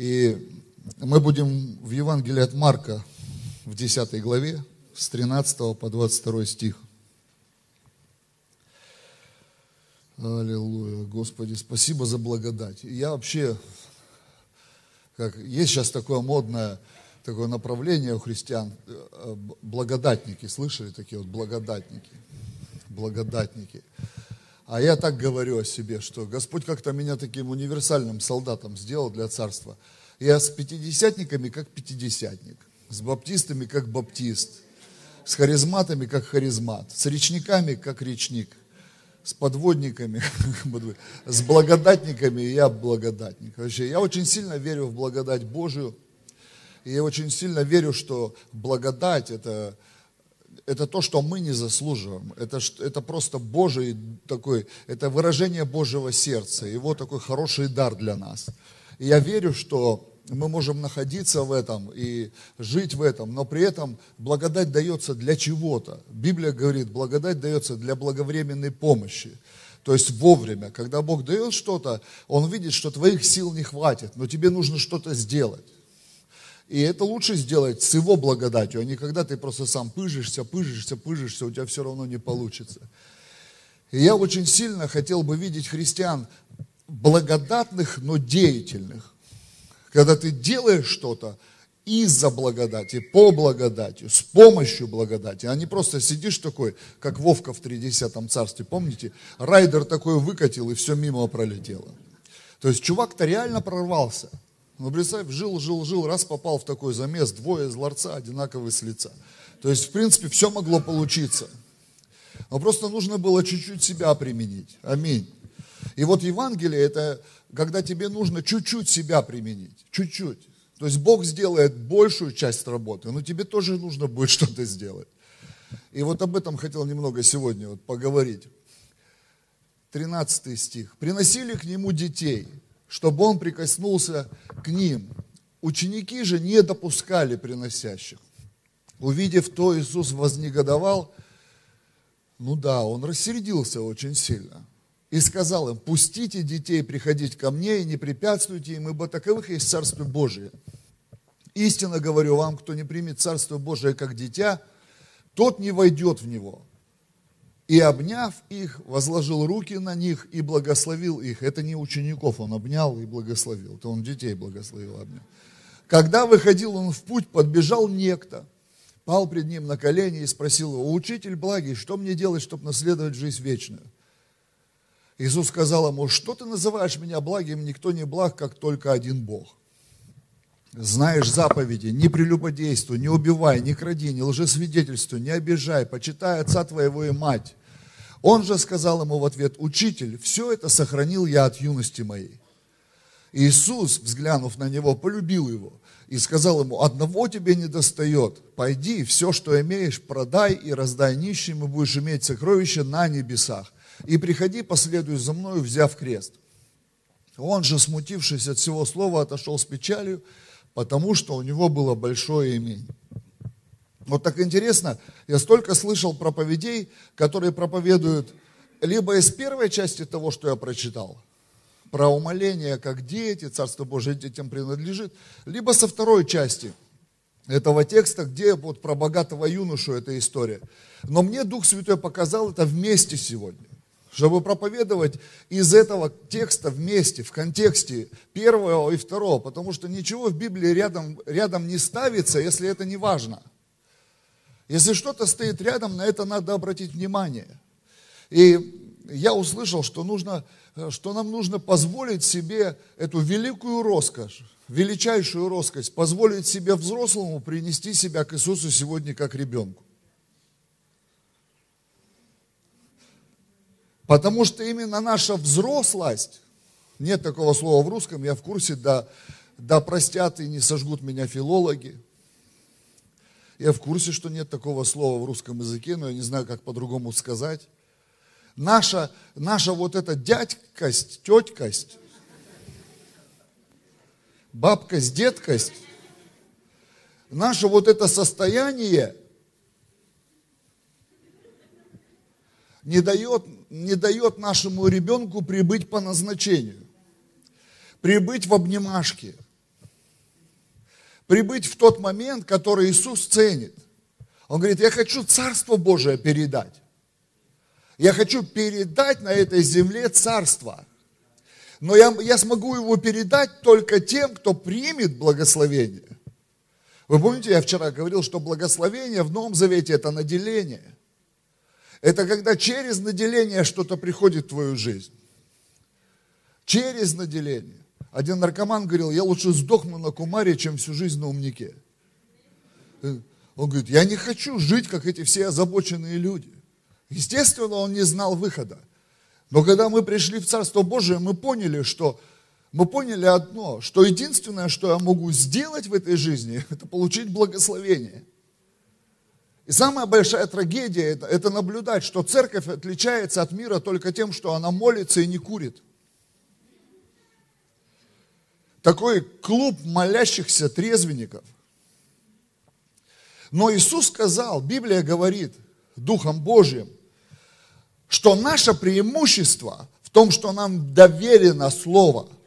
И мы будем в Евангелии от Марка в 10 главе с 13 по 22 стих. Аллилуйя, Господи, спасибо за благодать. Я вообще, как есть сейчас такое модное такое направление у христиан, э, благодатники, слышали такие вот благодатники, благодатники. А я так говорю о себе, что Господь как-то меня таким универсальным солдатом сделал для царства. Я с пятидесятниками как пятидесятник, с баптистами как баптист, с харизматами как харизмат, с речниками как речник, с подводниками, с благодатниками я благодатник. Вообще, я очень сильно верю в благодать Божию, и я очень сильно верю, что благодать это, это то, что мы не заслуживаем. Это, это просто Божий такой, это выражение Божьего сердца, его такой хороший дар для нас. И я верю, что мы можем находиться в этом и жить в этом, но при этом благодать дается для чего-то. Библия говорит, благодать дается для благовременной помощи. То есть вовремя, когда Бог дает что-то, Он видит, что твоих сил не хватит, но тебе нужно что-то сделать. И это лучше сделать с Его благодатью, а не когда ты просто сам пыжишься, пыжишься, пыжишься, у тебя все равно не получится. И я очень сильно хотел бы видеть христиан благодатных, но деятельных. Когда ты делаешь что-то из-за благодати, по благодати, с помощью благодати, а не просто сидишь такой, как Вовка в 30 царстве, помните? Райдер такой выкатил и все мимо пролетело. То есть чувак-то реально прорвался – ну, представь, жил, жил, жил, раз попал в такой замес, двое из ларца, одинаковые с лица. То есть, в принципе, все могло получиться. Но просто нужно было чуть-чуть себя применить. Аминь. И вот Евангелие это когда тебе нужно чуть-чуть себя применить. Чуть-чуть. То есть Бог сделает большую часть работы, но тебе тоже нужно будет что-то сделать. И вот об этом хотел немного сегодня вот поговорить. 13 стих. «Приносили к нему детей, чтобы он прикоснулся к ним. Ученики же не допускали приносящих. Увидев то, Иисус вознегодовал, ну да, он рассердился очень сильно. И сказал им, пустите детей приходить ко мне и не препятствуйте им, ибо таковых есть Царство Божие. Истинно говорю вам, кто не примет Царство Божие как дитя, тот не войдет в него. И обняв их, возложил руки на них и благословил их. Это не учеников он обнял и благословил, это он детей благословил, обнял. Когда выходил он в путь, подбежал некто, пал пред ним на колени и спросил его, «Учитель благий, что мне делать, чтобы наследовать жизнь вечную?» Иисус сказал ему, что ты называешь меня благим, никто не благ, как только один Бог. Знаешь заповеди, не прелюбодействуй, не убивай, не кради, не лжесвидетельствуй, не обижай, почитай отца твоего и мать. Он же сказал ему в ответ, учитель, все это сохранил я от юности моей. Иисус, взглянув на него, полюбил его и сказал ему, одного тебе не достает, пойди, все, что имеешь, продай и раздай нищим, и будешь иметь сокровища на небесах. И приходи, последуй за мною, взяв крест. Он же, смутившись от всего слова, отошел с печалью, потому что у него было большое имение. Вот так интересно, я столько слышал проповедей, которые проповедуют либо из первой части того, что я прочитал, про умоление, как дети, Царство Божие детям принадлежит, либо со второй части этого текста, где вот про богатого юношу эта история. Но мне Дух Святой показал это вместе сегодня, чтобы проповедовать из этого текста вместе, в контексте первого и второго, потому что ничего в Библии рядом, рядом не ставится, если это не важно. Если что-то стоит рядом, на это надо обратить внимание. И я услышал, что, нужно, что нам нужно позволить себе эту великую роскошь, величайшую роскошь, позволить себе взрослому принести себя к Иисусу сегодня как ребенку. Потому что именно наша взрослость, нет такого слова в русском, я в курсе, да, да простят и не сожгут меня филологи, я в курсе, что нет такого слова в русском языке, но я не знаю, как по-другому сказать. Наша, наша вот эта дядькость, теткость, бабкость, деткость, наше вот это состояние не дает, не дает нашему ребенку прибыть по назначению, прибыть в обнимашке – прибыть в тот момент, который Иисус ценит. Он говорит, я хочу Царство Божие передать. Я хочу передать на этой земле Царство. Но я, я смогу его передать только тем, кто примет благословение. Вы помните, я вчера говорил, что благословение в Новом Завете – это наделение. Это когда через наделение что-то приходит в твою жизнь. Через наделение. Один наркоман говорил, я лучше сдохну на кумаре, чем всю жизнь на умнике. Он говорит, я не хочу жить, как эти все озабоченные люди. Естественно, он не знал выхода. Но когда мы пришли в Царство Божие, мы поняли, что мы поняли одно, что единственное, что я могу сделать в этой жизни, это получить благословение. И самая большая трагедия это, это наблюдать, что церковь отличается от мира только тем, что она молится и не курит. Такой клуб молящихся трезвенников. Но Иисус сказал, Библия говорит, Духом Божьим, что наше преимущество в том, что нам доверено Слово –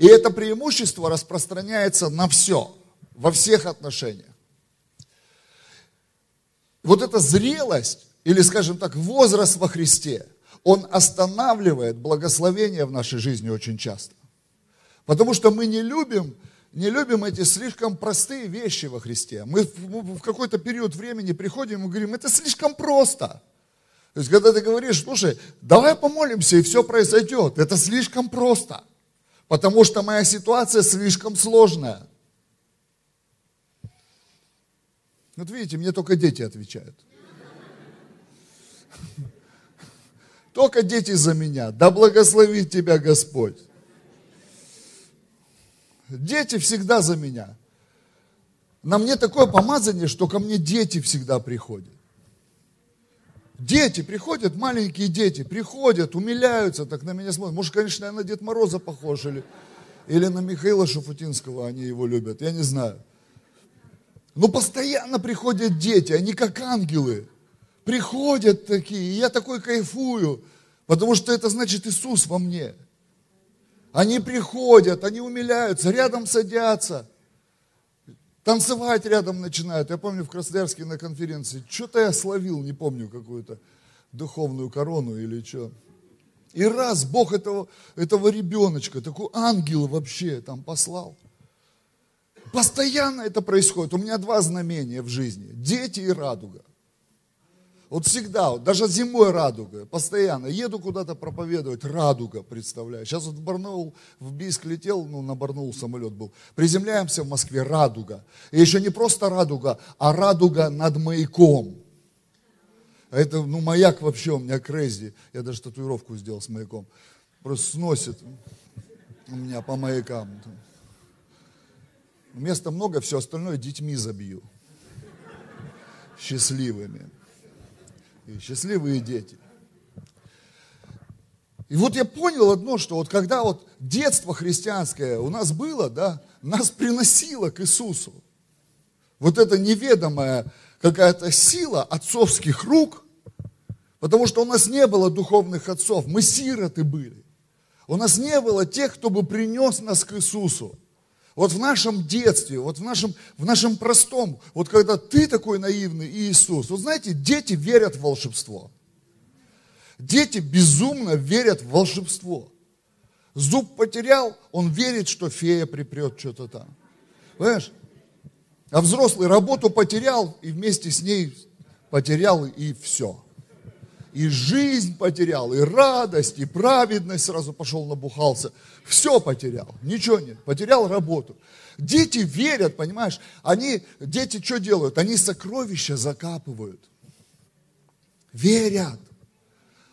и это преимущество распространяется на все, во всех отношениях. Вот эта зрелость, или, скажем так, возраст во Христе, он останавливает благословение в нашей жизни очень часто. Потому что мы не любим, не любим эти слишком простые вещи во Христе. Мы в какой-то период времени приходим и говорим, это слишком просто. То есть, когда ты говоришь, слушай, давай помолимся, и все произойдет, это слишком просто потому что моя ситуация слишком сложная. Вот видите, мне только дети отвечают. Только дети за меня. Да благословит тебя Господь. Дети всегда за меня. На мне такое помазание, что ко мне дети всегда приходят. Дети приходят, маленькие дети, приходят, умиляются, так на меня смотрят. Может, конечно, я на Дед Мороза похож, или, или на Михаила Шафутинского, они его любят, я не знаю. Но постоянно приходят дети, они как ангелы. Приходят такие, и я такой кайфую, потому что это значит Иисус во мне. Они приходят, они умиляются, рядом садятся – Танцевать рядом начинают. Я помню в Красноярске на конференции, что-то я словил, не помню, какую-то духовную корону или что. И раз Бог этого, этого ребеночка, такой ангел вообще там послал. Постоянно это происходит. У меня два знамения в жизни. Дети и радуга. Вот всегда, вот, даже зимой радуга, постоянно. Еду куда-то проповедовать, радуга, представляю. Сейчас вот в Барнаул, в Бийск летел, ну на Барнаул самолет был. Приземляемся в Москве, радуга. И еще не просто радуга, а радуга над маяком. Это, ну, маяк вообще у меня крейзи. Я даже татуировку сделал с маяком. Просто сносит у меня по маякам. Места много, все остальное детьми забью. Счастливыми и счастливые дети. И вот я понял одно, что вот когда вот детство христианское у нас было, да, нас приносило к Иисусу. Вот эта неведомая какая-то сила отцовских рук, потому что у нас не было духовных отцов, мы сироты были. У нас не было тех, кто бы принес нас к Иисусу. Вот в нашем детстве, вот в нашем, в нашем простом, вот когда ты такой наивный Иисус, вот знаете, дети верят в волшебство. Дети безумно верят в волшебство. Зуб потерял, он верит, что фея припрет что-то там. Понимаешь? А взрослый работу потерял и вместе с ней потерял и все и жизнь потерял, и радость, и праведность сразу пошел набухался. Все потерял, ничего нет, потерял работу. Дети верят, понимаешь, они, дети что делают? Они сокровища закапывают. Верят.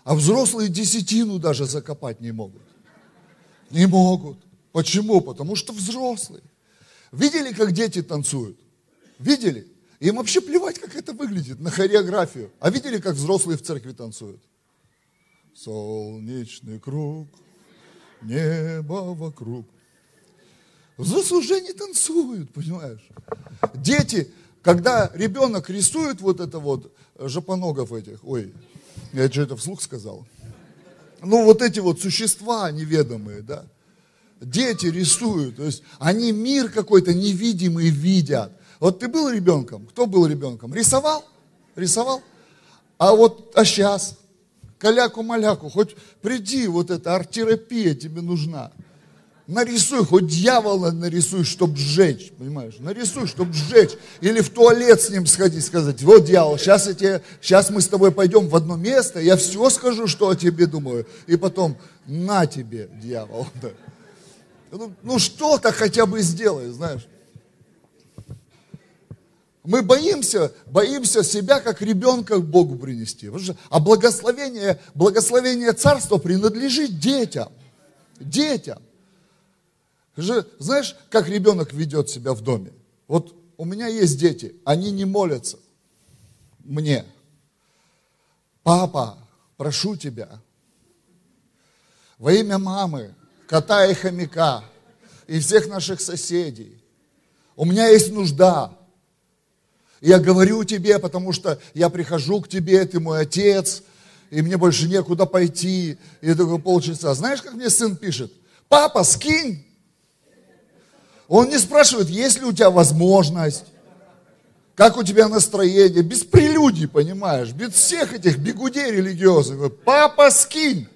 А взрослые десятину даже закопать не могут. Не могут. Почему? Потому что взрослые. Видели, как дети танцуют? Видели? Им вообще плевать, как это выглядит, на хореографию. А видели, как взрослые в церкви танцуют? Солнечный круг, небо вокруг. Взрослые уже не танцуют, понимаешь? Дети, когда ребенок рисует вот это вот, жопоногов этих, ой, я что это вслух сказал? Ну, вот эти вот существа неведомые, да? Дети рисуют, то есть они мир какой-то невидимый видят. Вот ты был ребенком? Кто был ребенком? Рисовал? Рисовал? А вот, а сейчас? Каляку-маляку, хоть приди, вот эта арт-терапия тебе нужна. Нарисуй, хоть дьявола нарисуй, чтобы сжечь, понимаешь? Нарисуй, чтобы сжечь. Или в туалет с ним сходить, сказать, вот дьявол, сейчас, я тебе, сейчас мы с тобой пойдем в одно место, я все скажу, что о тебе думаю. И потом, на тебе, дьявол. Ну, ну что-то хотя бы сделай, знаешь. Мы боимся, боимся себя как ребенка Богу принести. А благословение, благословение царства принадлежит детям. Детям. Знаешь, как ребенок ведет себя в доме? Вот у меня есть дети, они не молятся мне. Папа, прошу тебя, во имя мамы, кота и хомяка, и всех наших соседей, у меня есть нужда, я говорю тебе, потому что я прихожу к тебе, ты мой отец, и мне больше некуда пойти. И такой полчаса. Знаешь, как мне сын пишет? Папа, скинь. Он не спрашивает, есть ли у тебя возможность, как у тебя настроение, без прелюдий, понимаешь, без всех этих бегудей религиозных. Папа, скинь.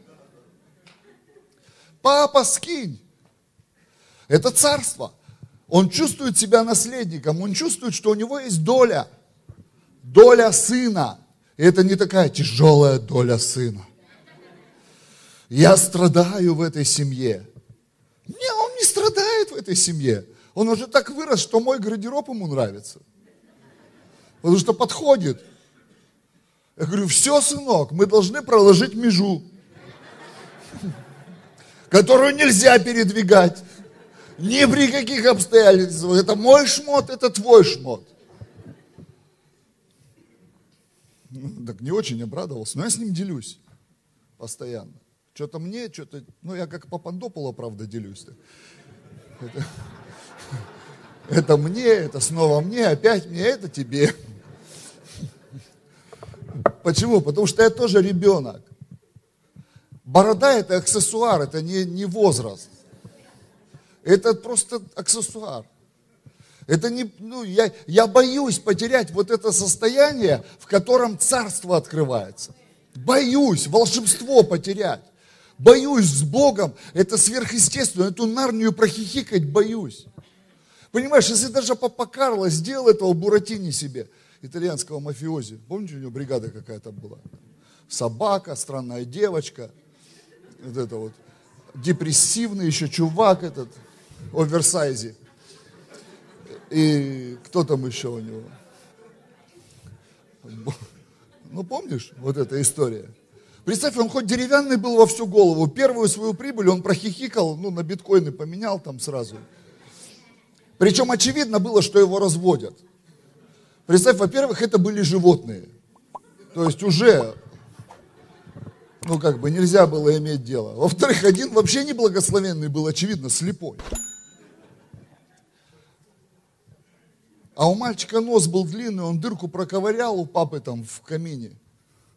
Папа, скинь. Это царство. Он чувствует себя наследником, он чувствует, что у него есть доля, доля сына. И это не такая тяжелая доля сына. Я страдаю в этой семье. Не, он не страдает в этой семье. Он уже так вырос, что мой гардероб ему нравится. Потому что подходит. Я говорю, все, сынок, мы должны проложить межу, которую нельзя передвигать. Ни при каких обстоятельствах. Это мой шмот, это твой шмот. Ну, так не очень обрадовался, но я с ним делюсь постоянно. Что-то мне, что-то, ну я как Папандополо, правда, делюсь. Это, это мне, это снова мне, опять мне, это тебе. Почему? Потому что я тоже ребенок. Борода это аксессуар, это не, не возраст. Это просто аксессуар. Это не, ну, я, я боюсь потерять вот это состояние, в котором царство открывается. Боюсь волшебство потерять. Боюсь с Богом, это сверхъестественно, эту нарнию прохихикать боюсь. Понимаешь, если даже Папа Карло сделал этого Буратини себе, итальянского мафиози, помните, у него бригада какая-то была? Собака, странная девочка, вот это вот, депрессивный еще чувак этот, оверсайзе. И кто там еще у него? Ну, помнишь вот эта история? Представь, он хоть деревянный был во всю голову. Первую свою прибыль он прохихикал, ну, на биткоины поменял там сразу. Причем очевидно было, что его разводят. Представь, во-первых, это были животные. То есть уже, ну, как бы нельзя было иметь дело. Во-вторых, один вообще неблагословенный был, очевидно, слепой. А у мальчика нос был длинный, он дырку проковырял у папы там в камине.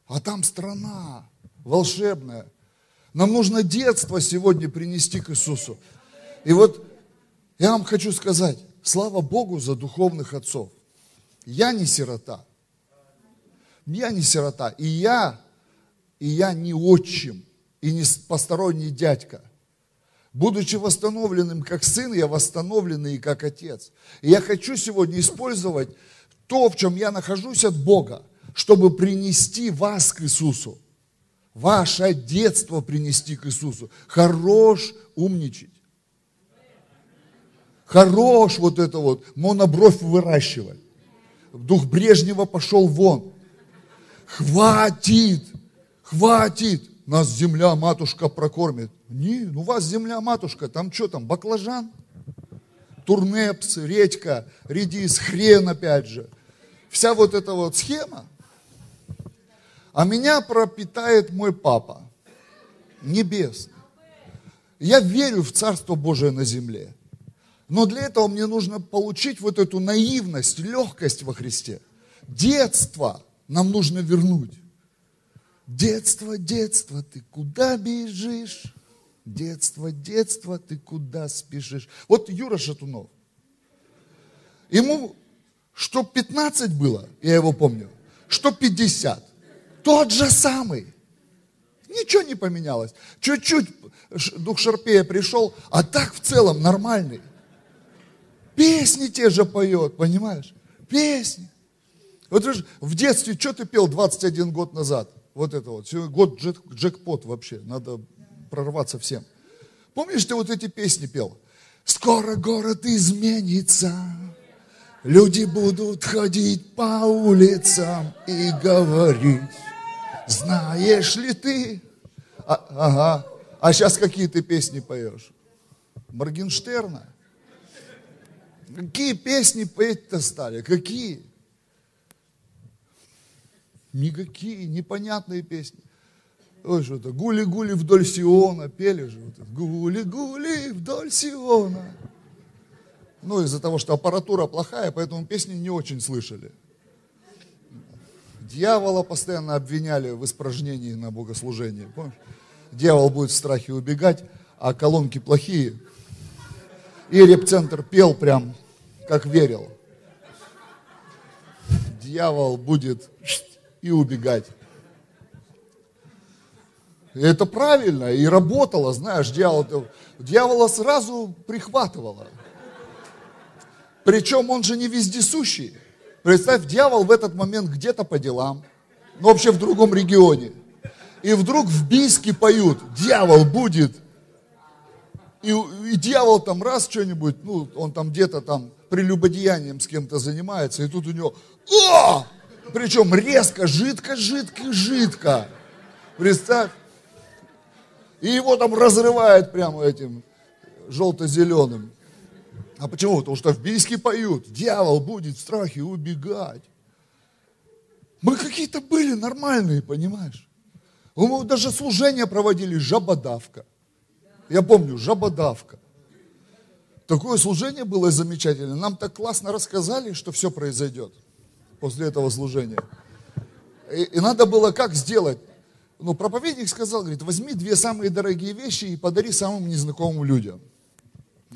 А там страна волшебная. Нам нужно детство сегодня принести к Иисусу. И вот я вам хочу сказать, слава Богу за духовных отцов. Я не сирота. Я не сирота. И я, и я не отчим, и не посторонний дядька – Будучи восстановленным как сын, я восстановленный и как отец. И я хочу сегодня использовать то, в чем я нахожусь от Бога, чтобы принести вас к Иисусу. Ваше детство принести к Иисусу. Хорош умничать. Хорош вот это вот, монобровь выращивать. Дух Брежнева пошел вон. Хватит, хватит нас земля, матушка прокормит. Не, ну вас земля, матушка, там что там, баклажан, турнепс, редька, редис, хрен опять же. Вся вот эта вот схема. А меня пропитает мой папа, небесный. Я верю в Царство Божие на земле. Но для этого мне нужно получить вот эту наивность, легкость во Христе. Детство нам нужно вернуть. Детство, детство, ты куда бежишь? Детство, детство, ты куда спешишь? Вот Юра Шатунов. Ему что 15 было, я его помню, что 50. Тот же самый. Ничего не поменялось. Чуть-чуть дух Шарпея пришел, а так в целом нормальный. Песни те же поет, понимаешь? Песни. Вот в детстве, что ты пел 21 год назад? Вот это вот. Год джек, джекпот вообще. Надо прорваться всем. Помнишь, ты вот эти песни пел? Скоро город изменится. Люди будут ходить по улицам и говорить, знаешь ли ты? А, ага. А сейчас какие ты песни поешь? Моргенштерна? Какие песни петь-то стали? Какие? Никакие, непонятные песни. Ой, что это, гули-гули вдоль Сиона, пели же. Гули-гули вдоль Сиона. Ну, из-за того, что аппаратура плохая, поэтому песни не очень слышали. Дьявола постоянно обвиняли в испражнении на богослужении. Помнишь? Дьявол будет в страхе убегать, а колонки плохие. И репцентр пел прям, как верил. Дьявол будет и убегать. Это правильно, и работало, знаешь, дьявол, дьявола сразу прихватывало. Причем он же не вездесущий. Представь, дьявол в этот момент где-то по делам, но вообще в другом регионе. И вдруг в Бийске поют, дьявол будет. И, и дьявол там раз что-нибудь, ну, он там где-то там прелюбодеянием с кем-то занимается, и тут у него, о! Причем резко, жидко, жидко, жидко. Представь. И его там разрывает прямо этим желто-зеленым. А почему? Потому что в бийске поют, дьявол будет в страхе убегать. Мы какие-то были нормальные, понимаешь? Мы даже служение проводили, жабодавка. Я помню, жабодавка. Такое служение было замечательное. Нам так классно рассказали, что все произойдет после этого служения. И, и надо было как сделать? Ну, проповедник сказал, говорит, возьми две самые дорогие вещи и подари самым незнакомым людям.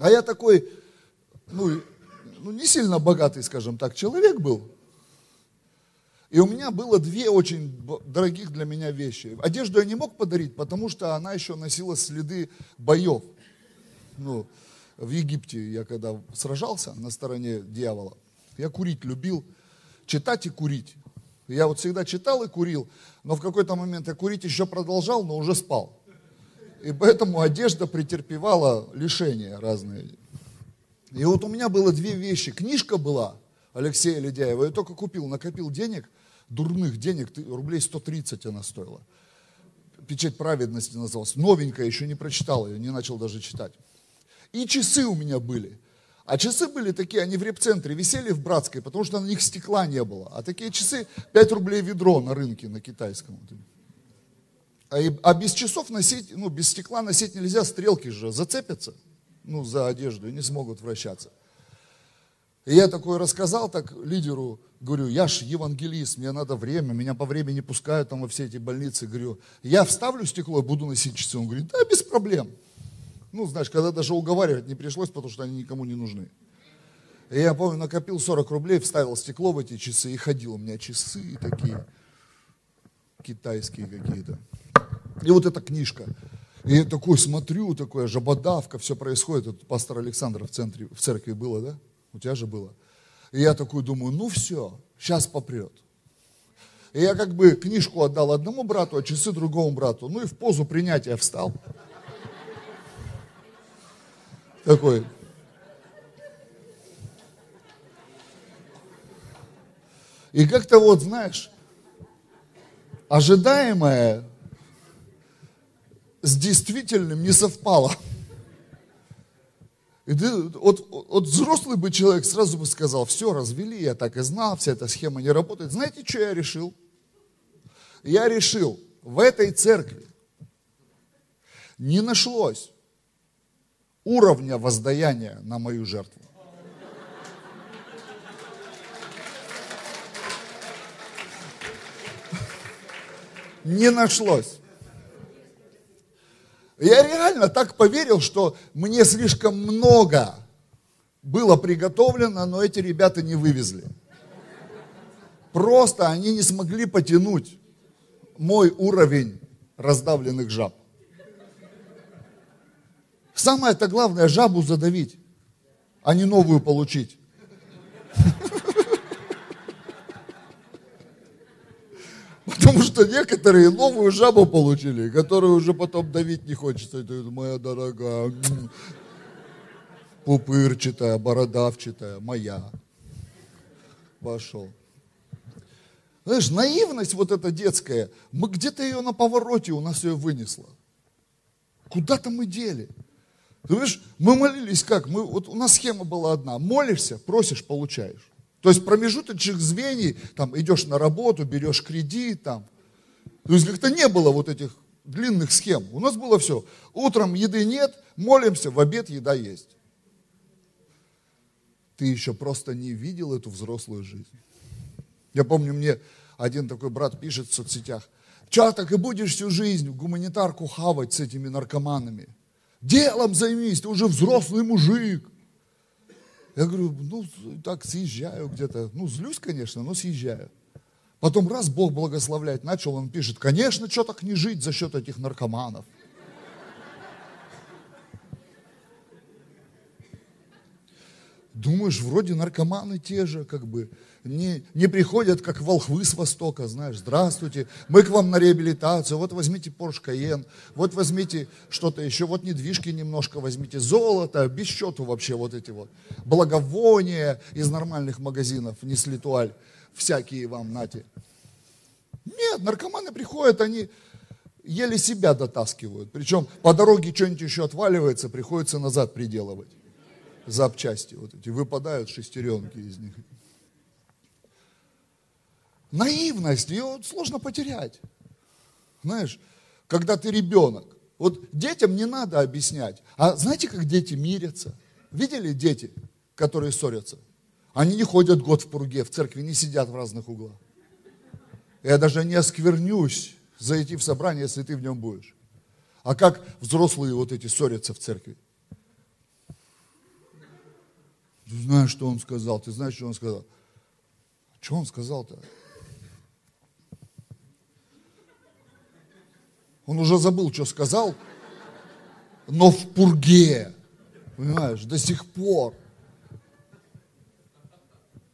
А я такой, ну, ну, не сильно богатый, скажем так, человек был. И у меня было две очень дорогих для меня вещи. Одежду я не мог подарить, потому что она еще носила следы боев. Ну, в Египте я когда сражался на стороне дьявола, я курить любил, читать и курить. Я вот всегда читал и курил, но в какой-то момент я курить еще продолжал, но уже спал. И поэтому одежда претерпевала лишения разные. И вот у меня было две вещи. Книжка была Алексея Ледяева, я только купил, накопил денег, дурных денег, рублей 130 она стоила. Печать праведности называлась. Новенькая, еще не прочитал ее, не начал даже читать. И часы у меня были. А часы были такие, они в репцентре висели в Братской, потому что на них стекла не было. А такие часы 5 рублей ведро на рынке, на китайском. А, и, а без часов носить, ну, без стекла носить нельзя, стрелки же зацепятся ну, за одежду и не смогут вращаться. И я такой рассказал так лидеру, говорю, я ж евангелист, мне надо время, меня по времени пускают там во все эти больницы. Говорю, я вставлю стекло и буду носить часы. Он говорит, да, без проблем. Ну, знаешь, когда даже уговаривать не пришлось, потому что они никому не нужны. И я помню, накопил 40 рублей, вставил стекло в эти часы и ходил. У меня часы такие китайские какие-то. И вот эта книжка. И я такой смотрю, такое жабодавка, все происходит. Это пастор Александр в, центре, в церкви было, да? У тебя же было. И я такой думаю, ну все, сейчас попрет. И я как бы книжку отдал одному брату, а часы другому брату. Ну и в позу принятия встал. Такой. И как-то вот, знаешь, ожидаемое с действительным не совпало. И ты, вот, вот взрослый бы человек сразу бы сказал, все, развели, я так и знал, вся эта схема не работает. Знаете, что я решил? Я решил, в этой церкви не нашлось уровня воздаяния на мою жертву. Не нашлось. Я реально так поверил, что мне слишком много было приготовлено, но эти ребята не вывезли. Просто они не смогли потянуть мой уровень раздавленных жаб. Самое-то главное жабу задавить, а не новую получить. Потому что некоторые новую жабу получили, которую уже потом давить не хочется. Это моя дорогая, пупырчатая, бородавчатая, моя. Пошел. Знаешь, наивность вот эта детская, мы где-то ее на повороте у нас ее вынесло. Куда-то мы дели. Ты знаешь, мы молились как? Мы, вот у нас схема была одна. Молишься, просишь, получаешь. То есть промежуточных звеньев, там идешь на работу, берешь кредит, там. То есть как-то не было вот этих длинных схем. У нас было все. Утром еды нет, молимся, в обед еда есть. Ты еще просто не видел эту взрослую жизнь. Я помню, мне один такой брат пишет в соцсетях, Че, так и будешь всю жизнь гуманитарку хавать с этими наркоманами? Делом займись, ты уже взрослый мужик. Я говорю, ну, так съезжаю где-то. Ну, злюсь, конечно, но съезжаю. Потом раз Бог благословляет, начал, он пишет, конечно, что так не жить за счет этих наркоманов. Думаешь, вроде наркоманы те же, как бы, не, не приходят, как волхвы с Востока, знаешь, здравствуйте, мы к вам на реабилитацию, вот возьмите Porsche Cayenne, вот возьмите что-то еще, вот недвижки немножко возьмите, золото, без счету вообще вот эти вот, благовония из нормальных магазинов, не с литуаль, всякие вам, нате. Нет, наркоманы приходят, они еле себя дотаскивают, причем по дороге что-нибудь еще отваливается, приходится назад приделывать запчасти вот эти, выпадают шестеренки из них. Наивность, ее сложно потерять. Знаешь, когда ты ребенок, вот детям не надо объяснять. А знаете, как дети мирятся? Видели дети, которые ссорятся? Они не ходят год в пурге, в церкви не сидят в разных углах. Я даже не осквернюсь зайти в собрание, если ты в нем будешь. А как взрослые вот эти ссорятся в церкви? Ты знаешь, что он сказал, ты знаешь, что он сказал. Что он сказал-то? Он уже забыл, что сказал, но в пурге, понимаешь, до сих пор.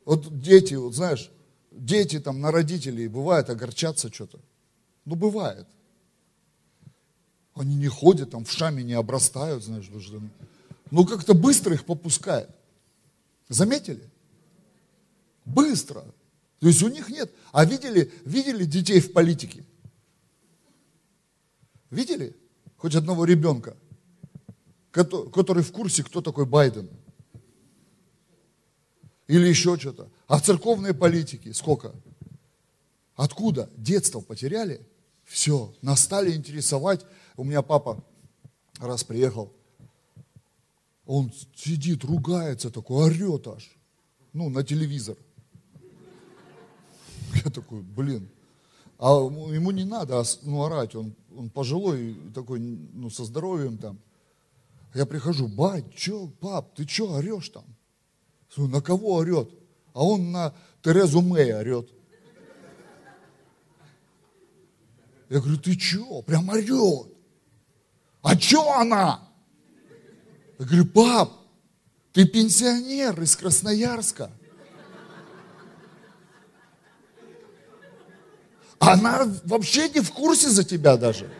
Вот дети, вот знаешь, дети там на родителей бывает огорчаться что-то. Ну, бывает. Они не ходят, там в шаме не обрастают, знаешь, ну как-то быстро их попускает. Заметили? Быстро. То есть у них нет. А видели, видели детей в политике? Видели? Хоть одного ребенка, который в курсе, кто такой Байден. Или еще что-то. А в церковной политике сколько? Откуда? Детство потеряли? Все, настали интересовать. У меня папа раз приехал, он сидит, ругается такой, орет аж. Ну, на телевизор. Я такой, блин. А ему не надо ну, орать, он, он пожилой, такой, ну, со здоровьем там. Я прихожу, бать, что, пап, ты что орешь там? На кого орет? А он на Терезу Мэй орет. Я говорю, ты что? Прям орет. А что она? Я говорю, пап, ты пенсионер из Красноярска. Она вообще не в курсе за тебя даже.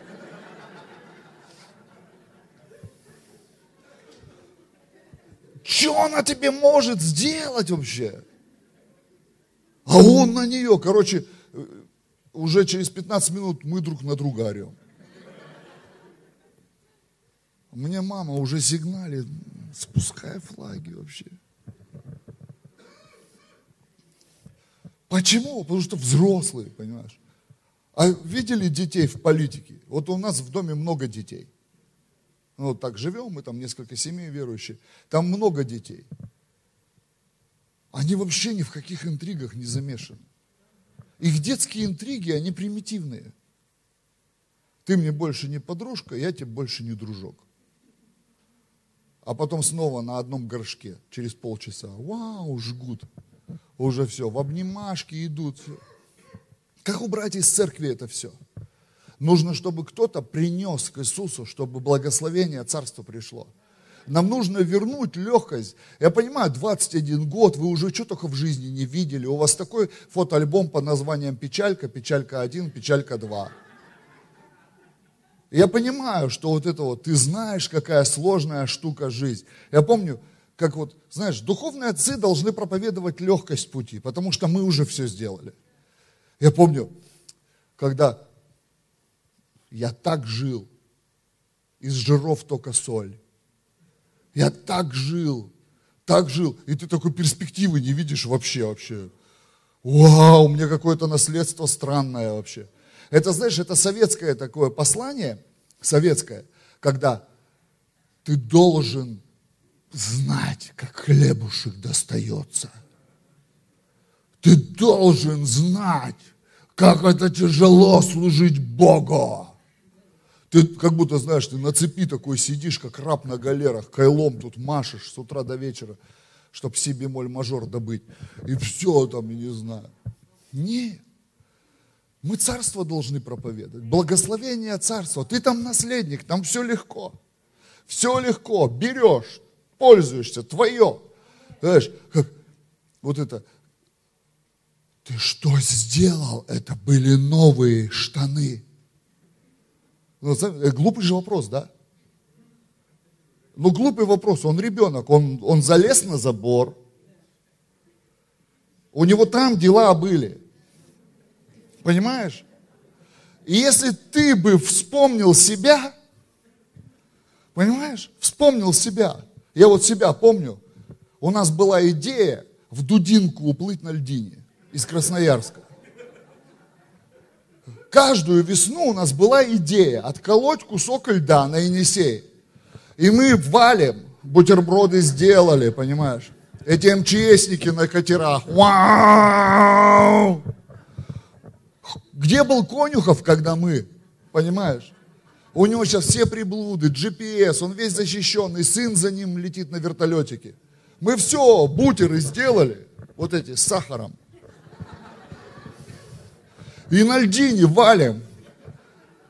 Что она тебе может сделать вообще? А он на нее, короче, уже через 15 минут мы друг на друга орем. Мне мама уже сигналит, спускай флаги вообще. Почему? Потому что взрослые, понимаешь? А видели детей в политике? Вот у нас в доме много детей. Ну, вот так живем, мы там несколько семей верующие. Там много детей. Они вообще ни в каких интригах не замешаны. Их детские интриги, они примитивные. ты мне больше не подружка, я тебе больше не дружок. А потом снова на одном горшке, через полчаса, вау, жгут. Уже все, в обнимашки идут. Как убрать из церкви это все? Нужно, чтобы кто-то принес к Иисусу, чтобы благословение Царства пришло. Нам нужно вернуть легкость. Я понимаю, 21 год, вы уже что только в жизни не видели. У вас такой фотоальбом под названием «Печалька», «Печалька 1», «Печалька 2». Я понимаю, что вот это вот, ты знаешь, какая сложная штука жизнь. Я помню, как вот, знаешь, духовные отцы должны проповедовать легкость пути, потому что мы уже все сделали. Я помню, когда я так жил, из жиров только соль. Я так жил, так жил. И ты такой перспективы не видишь вообще, вообще. Вау, у меня какое-то наследство странное вообще. Это, знаешь, это советское такое послание, советское, когда ты должен знать, как хлебушек достается. Ты должен знать, как это тяжело служить Богу. Ты как будто, знаешь, ты на цепи такой сидишь, как раб на галерах, кайлом тут машешь с утра до вечера, чтобы си бемоль мажор добыть. И все там, я не знаю. Нет. Мы царство должны проповедовать. Благословение царства. Ты там наследник, там все легко. Все легко. Берешь, пользуешься, твое. Знаешь, как вот это. Ты что сделал? Это были новые штаны. Ну, э, глупый же вопрос, да? Ну, глупый вопрос, он ребенок, он, он залез на забор, у него там дела были, понимаешь? И если ты бы вспомнил себя, понимаешь, вспомнил себя, я вот себя помню, у нас была идея в Дудинку уплыть на льдине из Красноярска. Каждую весну у нас была идея отколоть кусок льда на Енисей. И мы валим, бутерброды сделали, понимаешь? Эти МЧСники на катерах. Вау! Где был Конюхов, когда мы, понимаешь? У него сейчас все приблуды, GPS, он весь защищенный, сын за ним летит на вертолетике. Мы все, бутеры сделали, вот эти, с сахаром. И на льдине валим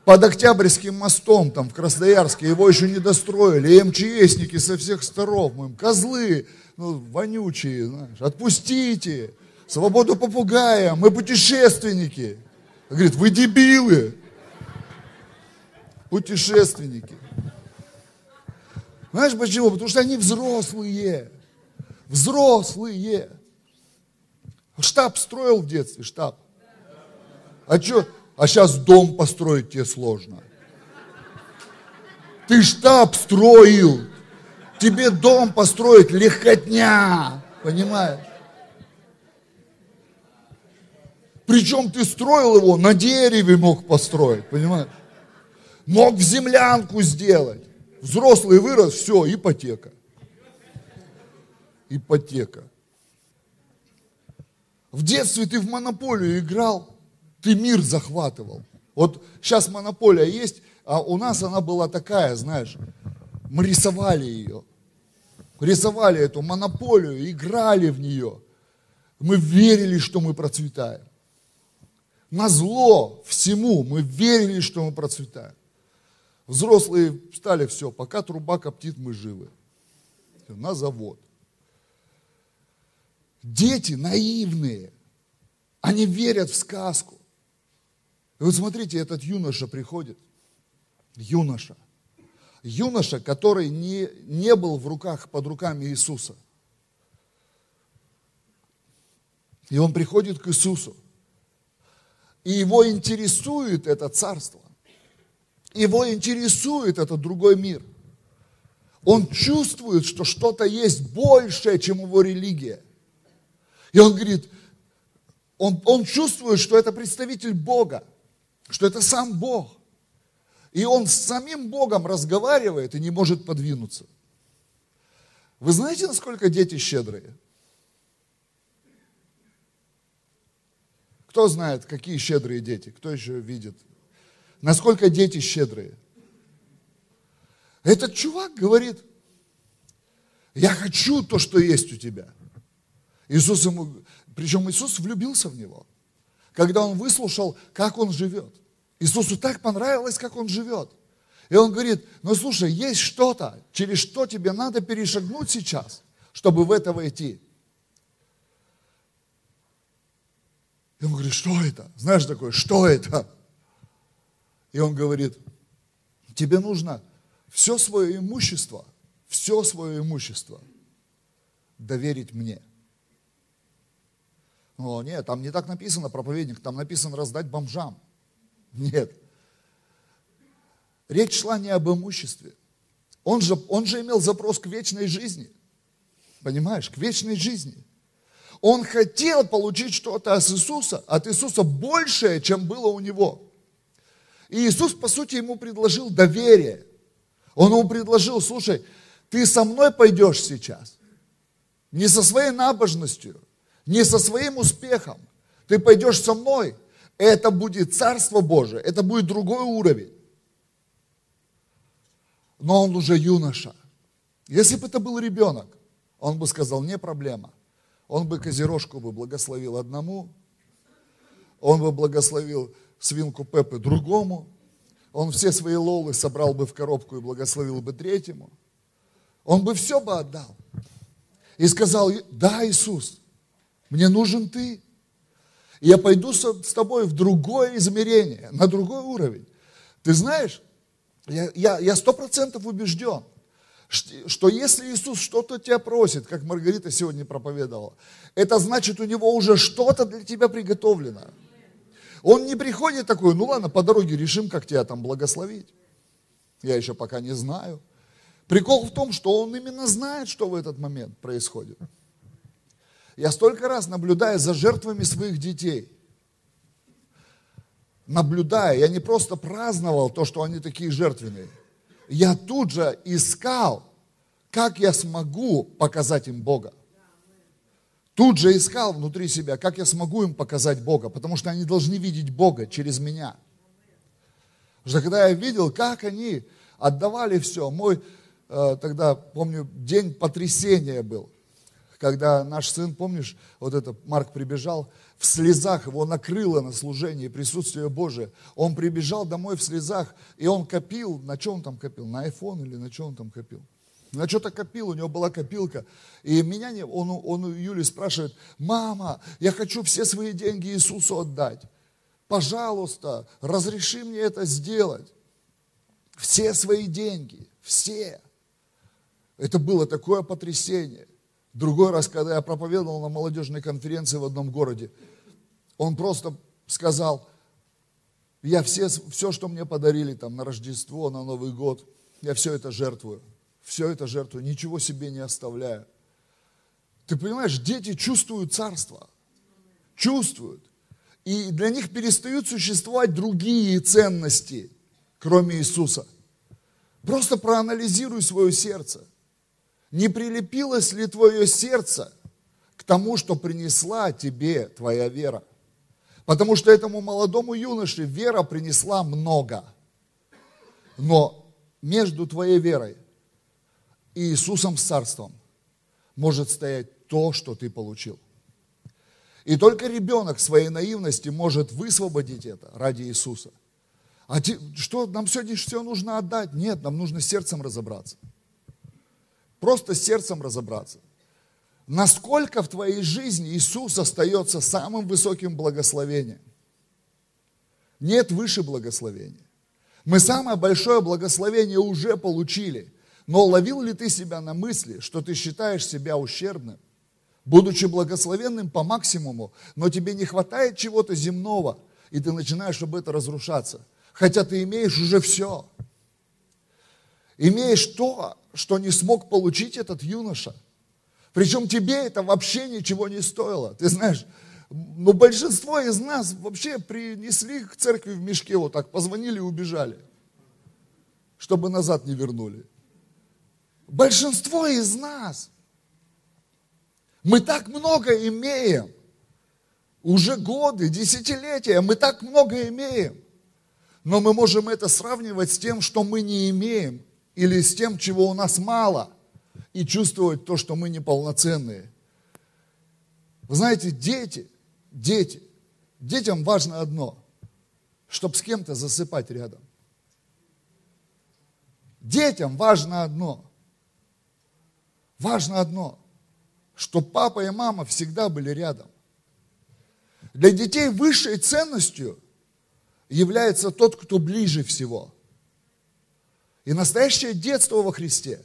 под Октябрьским мостом, там в Красноярске, его еще не достроили, и МЧСники со всех сторон, мы им, козлы, ну, вонючие, знаешь, отпустите, свободу попугая, мы путешественники. Говорит, вы дебилы, путешественники. Знаешь почему? Потому что они взрослые, взрослые. Штаб строил в детстве, штаб. А что? А сейчас дом построить тебе сложно. Ты штаб строил. Тебе дом построить легкотня. Понимаешь? Причем ты строил его на дереве мог построить, понимаешь? Мог в землянку сделать. Взрослый вырос, все, ипотека. Ипотека. В детстве ты в монополию играл, ты мир захватывал. Вот сейчас монополия есть, а у нас она была такая, знаешь, мы рисовали ее. Рисовали эту монополию, играли в нее. Мы верили, что мы процветаем. На зло всему мы верили, что мы процветаем. Взрослые стали все, пока труба коптит, мы живы. На завод. Дети наивные, они верят в сказку. И вот смотрите, этот юноша приходит, юноша, юноша, который не, не был в руках, под руками Иисуса. И он приходит к Иисусу. И его интересует это царство. Его интересует этот другой мир. Он чувствует, что что-то есть большее, чем его религия. И он говорит, он, он чувствует, что это представитель Бога что это сам Бог. И он с самим Богом разговаривает и не может подвинуться. Вы знаете, насколько дети щедрые? Кто знает, какие щедрые дети? Кто еще видит? Насколько дети щедрые. Этот чувак говорит, я хочу то, что есть у тебя. Иисус ему, причем Иисус влюбился в него, когда он выслушал, как он живет. Иисусу так понравилось, как он живет. И он говорит, ну слушай, есть что-то, через что тебе надо перешагнуть сейчас, чтобы в это войти. И он говорит, что это? Знаешь такое, что это? И он говорит, тебе нужно все свое имущество, все свое имущество доверить мне. О, нет, там не так написано, проповедник, там написано раздать бомжам. Нет. Речь шла не об имуществе. Он же, он же имел запрос к вечной жизни. Понимаешь, к вечной жизни. Он хотел получить что-то от Иисуса, от Иисуса большее, чем было у него. И Иисус, по сути, ему предложил доверие. Он ему предложил, слушай, ты со мной пойдешь сейчас. Не со своей набожностью, не со своим успехом. Ты пойдешь со мной. Это будет Царство Божие, это будет другой уровень. Но он уже юноша. Если бы это был ребенок, он бы сказал, не проблема. Он бы козерожку бы благословил одному, он бы благословил свинку Пеппы другому, он все свои лолы собрал бы в коробку и благословил бы третьему. Он бы все бы отдал. И сказал, да, Иисус, мне нужен ты. Я пойду с тобой в другое измерение, на другой уровень. Ты знаешь, я сто процентов убежден, что если Иисус что-то тебя просит, как Маргарита сегодня проповедовала, это значит, у него уже что-то для тебя приготовлено. Он не приходит такой, ну ладно, по дороге решим, как тебя там благословить. Я еще пока не знаю. Прикол в том, что он именно знает, что в этот момент происходит. Я столько раз наблюдаю за жертвами своих детей. Наблюдая, я не просто праздновал то, что они такие жертвенные – я тут же искал, как я смогу показать им Бога. Тут же искал внутри себя, как я смогу им показать Бога, потому что они должны видеть Бога через меня. Потому что когда я видел, как они отдавали все, мой э, тогда, помню, день потрясения был, когда наш сын, помнишь, вот это Марк прибежал, в слезах, его накрыло на служении присутствие Божие. Он прибежал домой в слезах, и он копил, на чем он там копил, на iPhone или на чем он там копил? На что-то копил, у него была копилка. И меня, не, он, он у Юли спрашивает, мама, я хочу все свои деньги Иисусу отдать. Пожалуйста, разреши мне это сделать. Все свои деньги, все. Это было такое потрясение. Другой раз, когда я проповедовал на молодежной конференции в одном городе, он просто сказал, я все, все, что мне подарили там на Рождество, на Новый год, я все это жертвую. Все это жертвую, ничего себе не оставляю. Ты понимаешь, дети чувствуют царство. Чувствуют. И для них перестают существовать другие ценности, кроме Иисуса. Просто проанализируй свое сердце – не прилепилось ли твое сердце к тому, что принесла тебе твоя вера? Потому что этому молодому юноше вера принесла много. Но между твоей верой и Иисусом с Царством может стоять то, что ты получил. И только ребенок своей наивности может высвободить это ради Иисуса. А что нам сегодня все нужно отдать? Нет, нам нужно сердцем разобраться. Просто сердцем разобраться. Насколько в твоей жизни Иисус остается самым высоким благословением? Нет выше благословения. Мы самое большое благословение уже получили. Но ловил ли ты себя на мысли, что ты считаешь себя ущербным, будучи благословенным по максимуму, но тебе не хватает чего-то земного, и ты начинаешь об это разрушаться, хотя ты имеешь уже все. Имеешь то, что не смог получить этот юноша. Причем тебе это вообще ничего не стоило. Ты знаешь, но большинство из нас вообще принесли к церкви в мешке вот так, позвонили и убежали, чтобы назад не вернули. Большинство из нас. Мы так много имеем. Уже годы, десятилетия, мы так много имеем. Но мы можем это сравнивать с тем, что мы не имеем, или с тем, чего у нас мало, и чувствовать то, что мы неполноценные. Вы знаете, дети, дети, детям важно одно, чтобы с кем-то засыпать рядом. Детям важно одно. Важно одно, что папа и мама всегда были рядом. Для детей высшей ценностью является тот, кто ближе всего. И настоящее детство во Христе,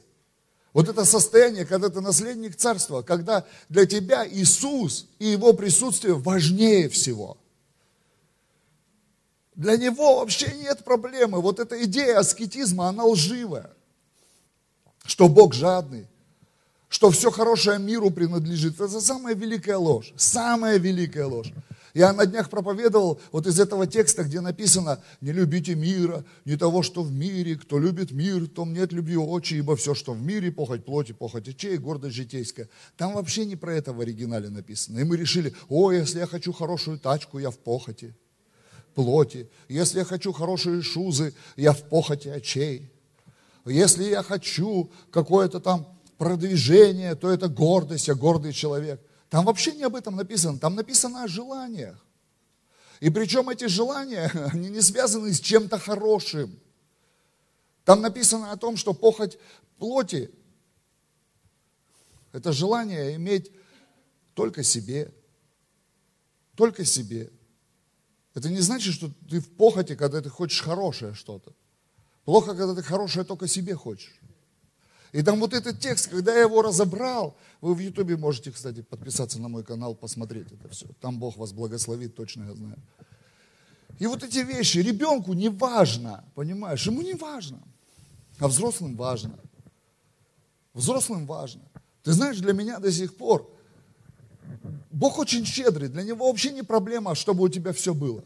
вот это состояние, когда ты наследник царства, когда для тебя Иисус и Его присутствие важнее всего. Для Него вообще нет проблемы. Вот эта идея аскетизма, она лживая. Что Бог жадный, что все хорошее миру принадлежит. Это самая великая ложь. Самая великая ложь. Я на днях проповедовал вот из этого текста, где написано, не любите мира, не того, что в мире, кто любит мир, том нет любви очи, ибо все, что в мире, похоть плоти, похоть очей, гордость житейская. Там вообще не про это в оригинале написано. И мы решили, о, если я хочу хорошую тачку, я в похоти, плоти. Если я хочу хорошие шузы, я в похоти очей. Если я хочу какое-то там продвижение, то это гордость, я гордый человек. Там вообще не об этом написано, там написано о желаниях. И причем эти желания, они не связаны с чем-то хорошим. Там написано о том, что похоть плоти – это желание иметь только себе. Только себе. Это не значит, что ты в похоти, когда ты хочешь хорошее что-то. Плохо, когда ты хорошее только себе хочешь. И там вот этот текст, когда я его разобрал, вы в Ютубе можете, кстати, подписаться на мой канал, посмотреть это все. Там Бог вас благословит, точно я знаю. И вот эти вещи ребенку не важно, понимаешь, ему не важно, а взрослым важно. Взрослым важно. Ты знаешь, для меня до сих пор Бог очень щедрый, для него вообще не проблема, чтобы у тебя все было.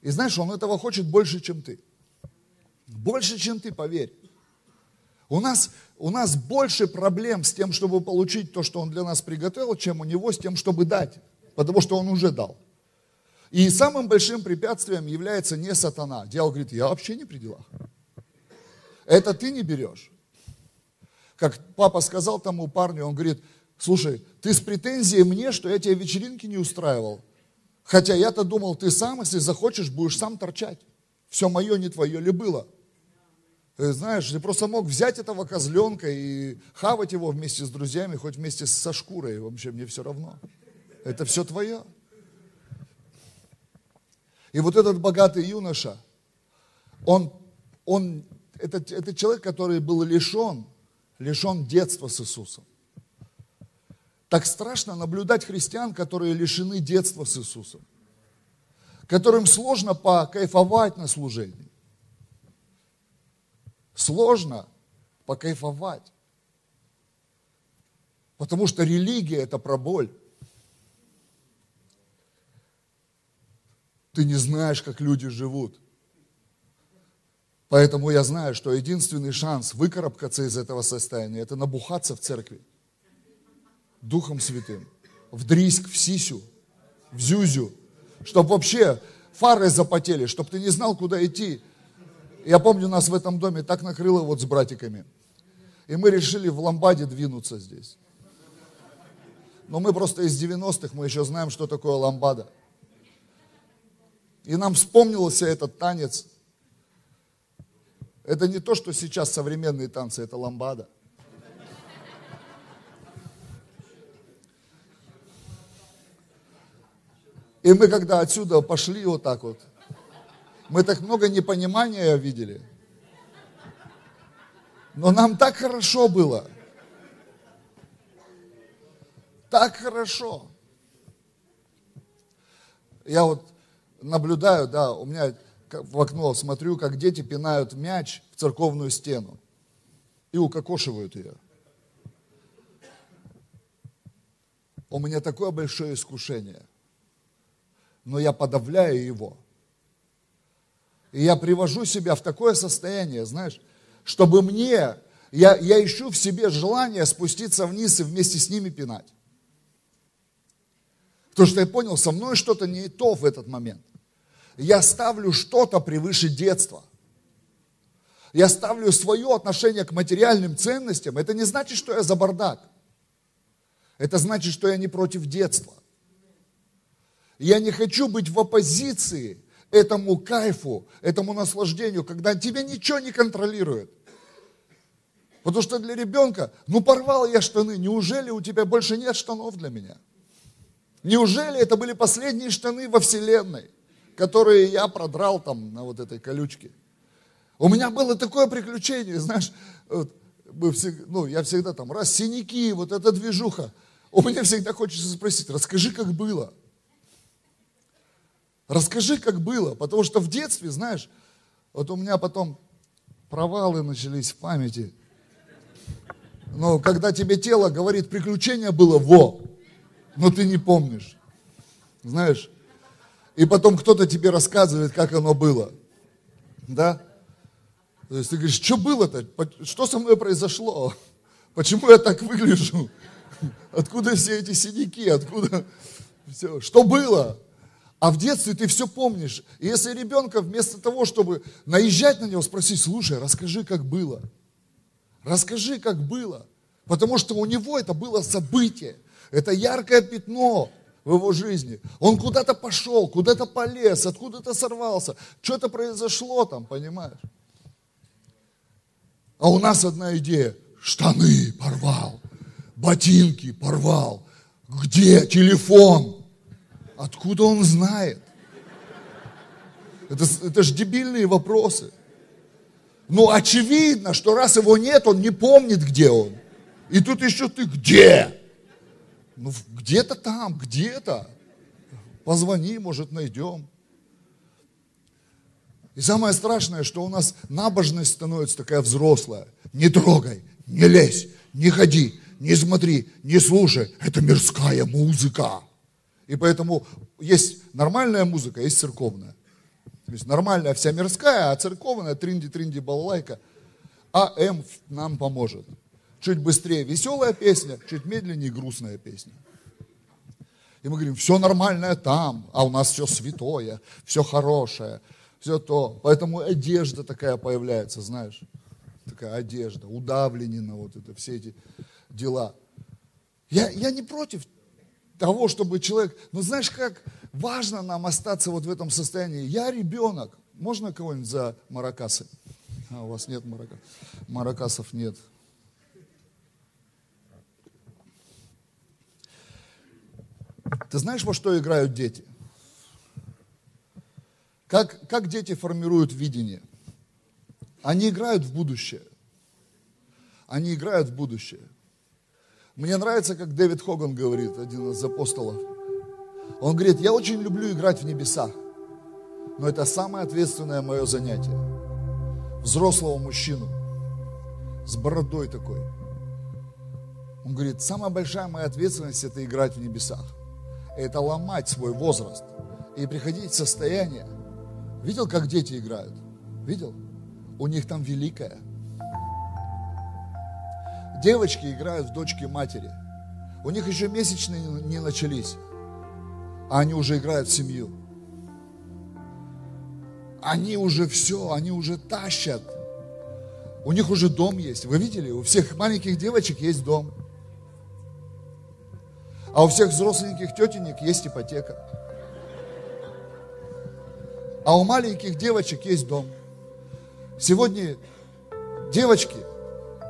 И знаешь, он этого хочет больше, чем ты. Больше, чем ты, поверь. У нас, у нас больше проблем с тем, чтобы получить то, что Он для нас приготовил, чем у Него с тем, чтобы дать. Потому что Он уже дал. И самым большим препятствием является не сатана. Дьявол говорит, я вообще не при делах. Это ты не берешь. Как папа сказал тому парню, он говорит, слушай, ты с претензией мне, что я тебе вечеринки не устраивал. Хотя я-то думал, ты сам, если захочешь, будешь сам торчать. Все мое, не твое ли было. Э, знаешь, ты просто мог взять этого козленка и хавать его вместе с друзьями, хоть вместе со шкурой, вообще мне все равно. Это все твое. И вот этот богатый юноша, он, он это, это человек, который был лишен, лишен детства с Иисусом. Так страшно наблюдать христиан, которые лишены детства с Иисусом, которым сложно покайфовать на служении сложно покайфовать. Потому что религия – это про боль. Ты не знаешь, как люди живут. Поэтому я знаю, что единственный шанс выкарабкаться из этого состояния – это набухаться в церкви. Духом Святым. В Дриск, в Сисю, в Зюзю. Чтобы вообще фары запотели, чтобы ты не знал, куда идти. Я помню, нас в этом доме так накрыло вот с братиками. И мы решили в ламбаде двинуться здесь. Но мы просто из 90-х, мы еще знаем, что такое ламбада. И нам вспомнился этот танец. Это не то, что сейчас современные танцы, это ламбада. И мы когда отсюда пошли вот так вот, мы так много непонимания видели. Но нам так хорошо было. Так хорошо. Я вот наблюдаю, да, у меня в окно смотрю, как дети пинают мяч в церковную стену и укокошивают ее. У меня такое большое искушение, но я подавляю его – и я привожу себя в такое состояние, знаешь, чтобы мне, я, я ищу в себе желание спуститься вниз и вместе с ними пинать. Потому что я понял, со мной что-то не то в этот момент. я ставлю что-то превыше детства. Я ставлю свое отношение к материальным ценностям. Это не значит, что я за бардак. Это значит, что я не против детства. Я не хочу быть в оппозиции этому кайфу, этому наслаждению, когда тебя ничего не контролирует. Потому что для ребенка, ну порвал я штаны, неужели у тебя больше нет штанов для меня? Неужели это были последние штаны во Вселенной, которые я продрал там на вот этой колючке? У меня было такое приключение, знаешь, вот, мы всегда, ну, я всегда там, раз синяки, вот эта движуха. У меня всегда хочется спросить, расскажи, как было. Расскажи, как было. Потому что в детстве, знаешь, вот у меня потом провалы начались в памяти. Но когда тебе тело говорит, приключение было во, но ты не помнишь. Знаешь? И потом кто-то тебе рассказывает, как оно было. Да? То есть ты говоришь, что было-то? Что со мной произошло? Почему я так выгляжу? Откуда все эти синяки? Откуда все? Что было? А в детстве ты все помнишь. И если ребенка вместо того, чтобы наезжать на него, спросить, слушай, расскажи, как было. Расскажи, как было. Потому что у него это было событие. Это яркое пятно в его жизни. Он куда-то пошел, куда-то полез, откуда-то сорвался. Что-то произошло там, понимаешь? А у нас одна идея. Штаны порвал, ботинки порвал. Где телефон? Откуда он знает? Это, это же дебильные вопросы. Ну, очевидно, что раз его нет, он не помнит, где он. И тут еще ты где? Ну, где-то там, где-то. Позвони, может, найдем. И самое страшное, что у нас набожность становится такая взрослая. Не трогай, не лезь, не ходи, не смотри, не слушай. Это мирская музыка. И поэтому есть нормальная музыка, есть церковная. То есть нормальная вся мирская, а церковная тринди-тринди балалайка. А М нам поможет. Чуть быстрее веселая песня, чуть медленнее грустная песня. И мы говорим, все нормальное там, а у нас все святое, все хорошее все то. Поэтому одежда такая появляется, знаешь, такая одежда, удавленина, вот это, все эти дела. Я, я не против того, чтобы человек, но знаешь, как важно нам остаться вот в этом состоянии. Я ребенок. Можно кого-нибудь за маракасы? А, у вас нет маракасов. Маракасов нет. Ты знаешь, во что играют дети? Как, как дети формируют видение? Они играют в будущее. Они играют в будущее. Мне нравится, как Дэвид Хоган говорит, один из апостолов. Он говорит, я очень люблю играть в небесах, но это самое ответственное мое занятие. Взрослого мужчину с бородой такой. Он говорит, самая большая моя ответственность это играть в небесах. Это ломать свой возраст и приходить в состояние, Видел, как дети играют? Видел? У них там великая. Девочки играют в дочки матери. У них еще месячные не начались, а они уже играют в семью. Они уже все, они уже тащат. У них уже дом есть. Вы видели? У всех маленьких девочек есть дом. А у всех взросленьких тетенек есть ипотека. А у маленьких девочек есть дом. Сегодня девочки,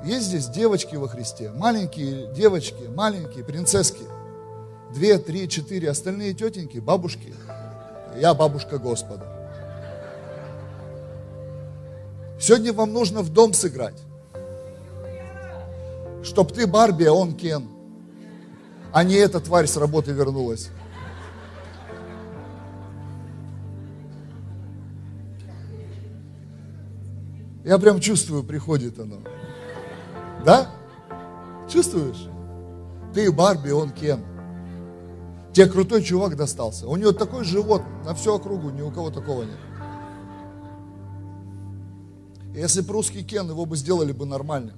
есть здесь девочки во Христе, маленькие девочки, маленькие принцесски, две, три, четыре, остальные тетеньки, бабушки. Я бабушка Господа. Сегодня вам нужно в дом сыграть. Чтоб ты Барби, а он Кен. А не эта тварь с работы вернулась. Я прям чувствую, приходит оно. Да? Чувствуешь? Ты Барби, он Кен. Тебе крутой чувак достался. У него такой живот на всю округу, ни у кого такого нет. Если бы русский Кен, его бы сделали бы нормальным.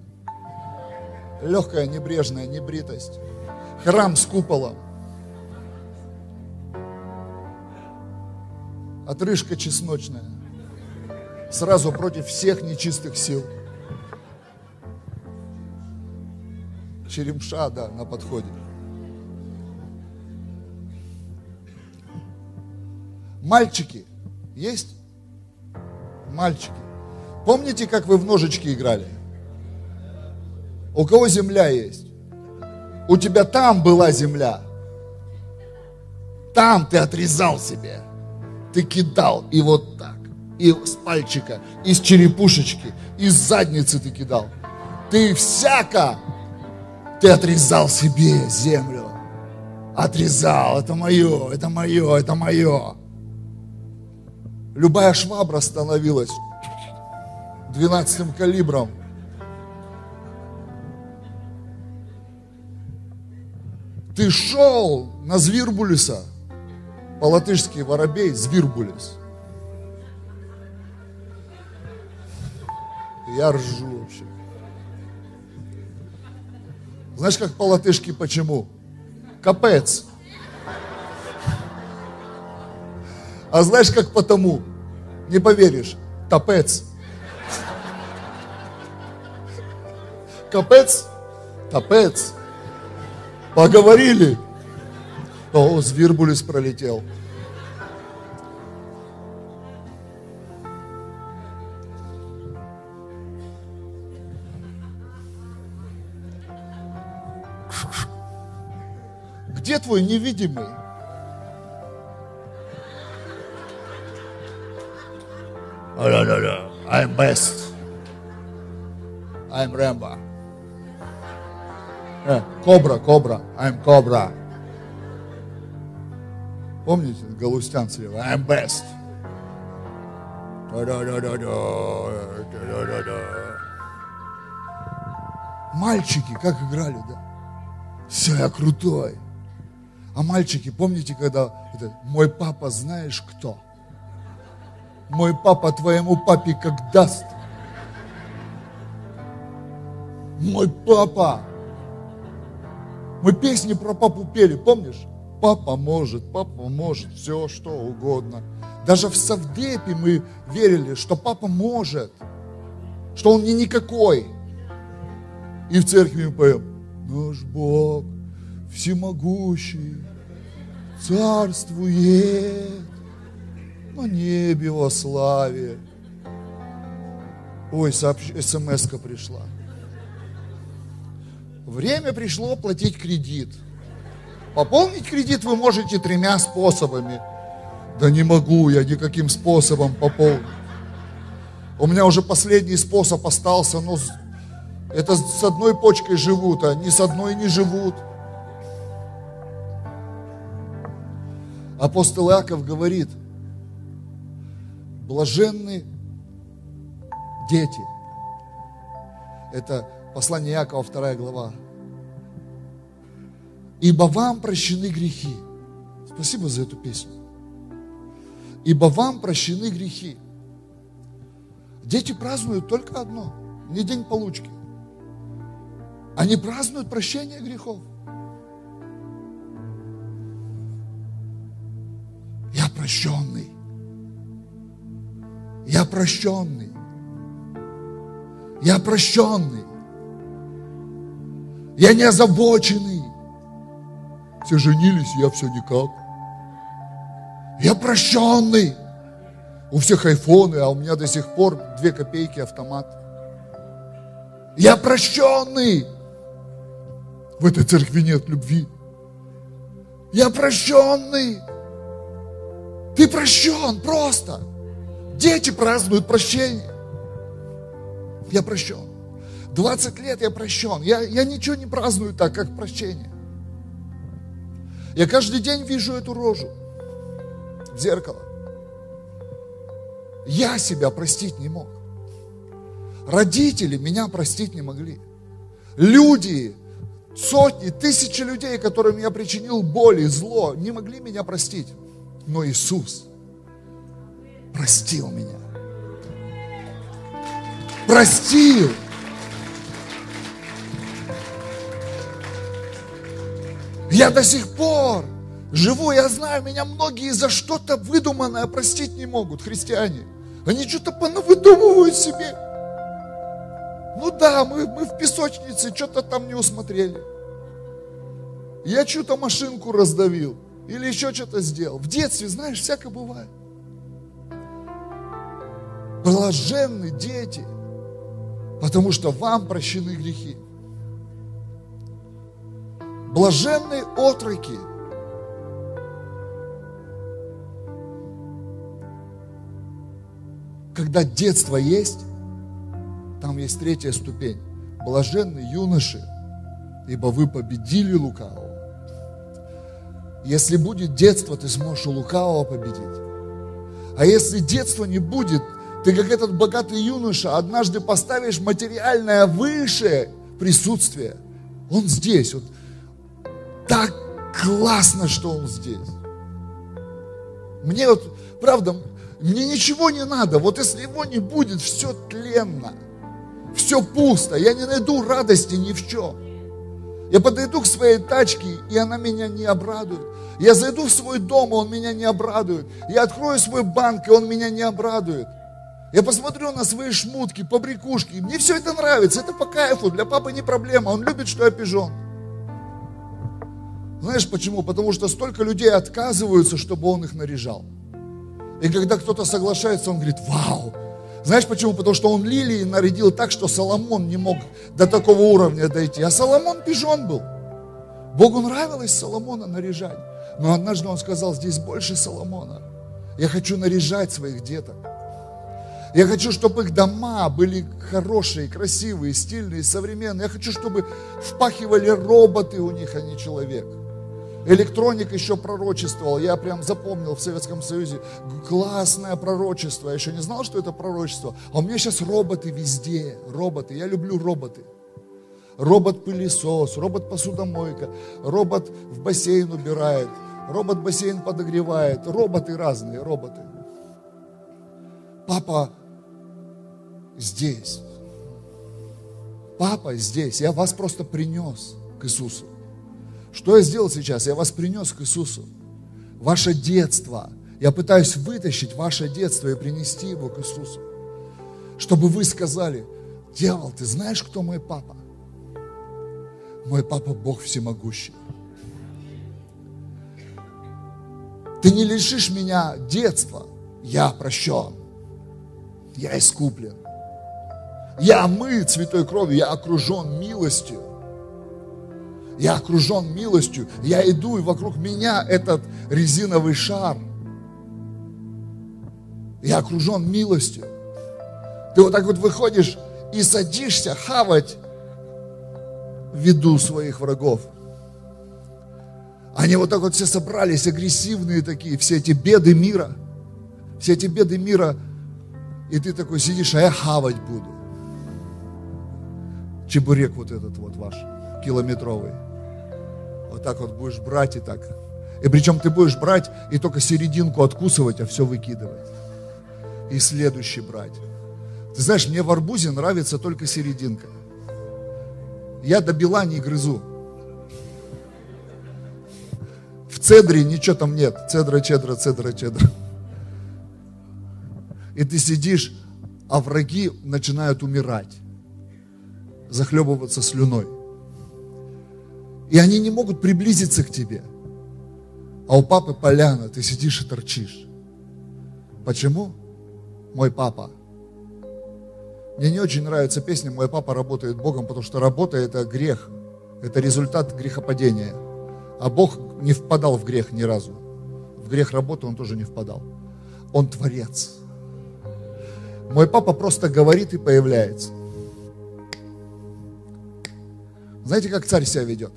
Легкая, небрежная небритость. Храм с куполом. Отрыжка чесночная. Сразу против всех нечистых сил. Черемша, да, на подходе. Мальчики есть? Мальчики. Помните, как вы в ножички играли? У кого земля есть? У тебя там была земля. Там ты отрезал себе. Ты кидал и вот так. И с пальчика, из черепушечки, из задницы ты кидал. Ты всяко, ты отрезал себе землю. Отрезал, это мое, это мое, это мое. Любая швабра становилась 12 калибром. Ты шел на Звирбулиса, по-латышски воробей, Звирбулис. Я ржу вообще. Знаешь, как по-латышски почему? Капец. А знаешь, как потому? Не поверишь. Тапец. Капец? Тапец. Поговорили. О, Звирбулис пролетел. Где твой невидимый? I'm best. I'm Rambo. Кобра, кобра, I'm кобра. Помните, Галустян слева, I'm best. Мальчики, как играли, да? Все, я крутой. А мальчики, помните, когда это, мой папа знаешь кто? Мой папа твоему папе как даст. Мой папа. Мы песни про папу пели, помнишь? Папа может, папа может, все что угодно. Даже в Савдепе мы верили, что папа может, что он не никакой. И в церкви мы поем, наш Бог всемогущий, царствует на небе во славе. Ой, сообщ... смс пришла. Время пришло платить кредит. Пополнить кредит вы можете тремя способами. Да не могу я никаким способом пополнить. У меня уже последний способ остался, но это с одной почкой живут, а не с одной не живут. Апостол Иаков говорит, блаженны дети. Это послание Иакова, вторая глава. Ибо вам прощены грехи. Спасибо за эту песню. Ибо вам прощены грехи. Дети празднуют только одно, не день получки. Они празднуют прощение грехов. Я прощенный. Я прощенный. Я прощенный. Я не озабоченный. Все женились, я все никак. Я прощенный. У всех айфоны, а у меня до сих пор две копейки автомат. Я прощенный. В этой церкви нет любви. Я прощенный. Ты прощен просто. Дети празднуют прощение. Я прощен. 20 лет я прощен. Я, я ничего не праздную так, как прощение. Я каждый день вижу эту рожу в зеркало. Я себя простить не мог. Родители меня простить не могли. Люди, сотни, тысячи людей, которым я причинил боль и зло, не могли меня простить. Но Иисус простил меня. Простил. Я до сих пор Живу, я знаю, меня многие за что-то выдуманное простить не могут, христиане. Они что-то понавыдумывают себе. Ну да, мы, мы в песочнице что-то там не усмотрели. Я что-то машинку раздавил. Или еще что-то сделал. В детстве, знаешь, всякое бывает. Блаженны дети, потому что вам прощены грехи. Блаженные отроки. Когда детство есть, там есть третья ступень. Блаженные юноши, ибо вы победили лукавого. Если будет детство, ты сможешь у лукавого победить. А если детства не будет, ты как этот богатый юноша однажды поставишь материальное выше присутствие. Он здесь. Вот так классно, что он здесь. Мне вот, правда, мне ничего не надо. Вот если его не будет, все тленно. Все пусто. Я не найду радости ни в чем. Я подойду к своей тачке, и она меня не обрадует. Я зайду в свой дом, и он меня не обрадует. Я открою свой банк, и он меня не обрадует. Я посмотрю на свои шмутки, побрякушки. Мне все это нравится, это по кайфу. Для папы не проблема, он любит, что я пижон. Знаешь почему? Потому что столько людей отказываются, чтобы он их наряжал. И когда кто-то соглашается, он говорит, вау. Знаешь почему? Потому что он лилии нарядил так, что Соломон не мог до такого уровня дойти. А Соломон пижон был. Богу нравилось Соломона наряжать. Но однажды он сказал, здесь больше Соломона. Я хочу наряжать своих деток. Я хочу, чтобы их дома были хорошие, красивые, стильные, современные. Я хочу, чтобы впахивали роботы у них, а не человек. Электроник еще пророчествовал, я прям запомнил в Советском Союзе. Классное пророчество, я еще не знал, что это пророчество. А у меня сейчас роботы везде, роботы, я люблю роботы. Робот-пылесос, робот-посудомойка, робот в бассейн убирает, робот-бассейн подогревает, роботы разные, роботы. Папа здесь. Папа здесь. Я вас просто принес к Иисусу. Что я сделал сейчас? Я вас принес к Иисусу. Ваше детство. Я пытаюсь вытащить ваше детство и принести его к Иисусу. Чтобы вы сказали, дьявол, ты знаешь, кто мой папа? Мой папа Бог всемогущий. Ты не лишишь меня детства. Я прощен. Я искуплен. Я омыт святой кровью, я окружен милостью. Я окружен милостью. Я иду, и вокруг меня этот резиновый шар. Я окружен милостью. Ты вот так вот выходишь и садишься хавать виду своих врагов. Они вот так вот все собрались, агрессивные такие, все эти беды мира. Все эти беды мира. И ты такой сидишь, а я хавать буду. Чебурек вот этот вот ваш, километровый. Вот так вот будешь брать и так. И причем ты будешь брать и только серединку откусывать, а все выкидывать. И следующий брать. Ты знаешь, мне в арбузе нравится только серединка. Я до бела не грызу. В цедре ничего там нет. Цедра, чедра, цедра, чедра. И ты сидишь, а враги начинают умирать, захлебываться слюной. И они не могут приблизиться к тебе. А у папы поляна, ты сидишь и торчишь. Почему? Мой папа. Мне не очень нравится песня «Мой папа работает Богом», потому что работа – это грех. Это результат грехопадения. А Бог не впадал в грех ни разу. В грех работы он тоже не впадал. Он творец. Мой папа просто говорит и появляется. Знаете, как царь себя ведет?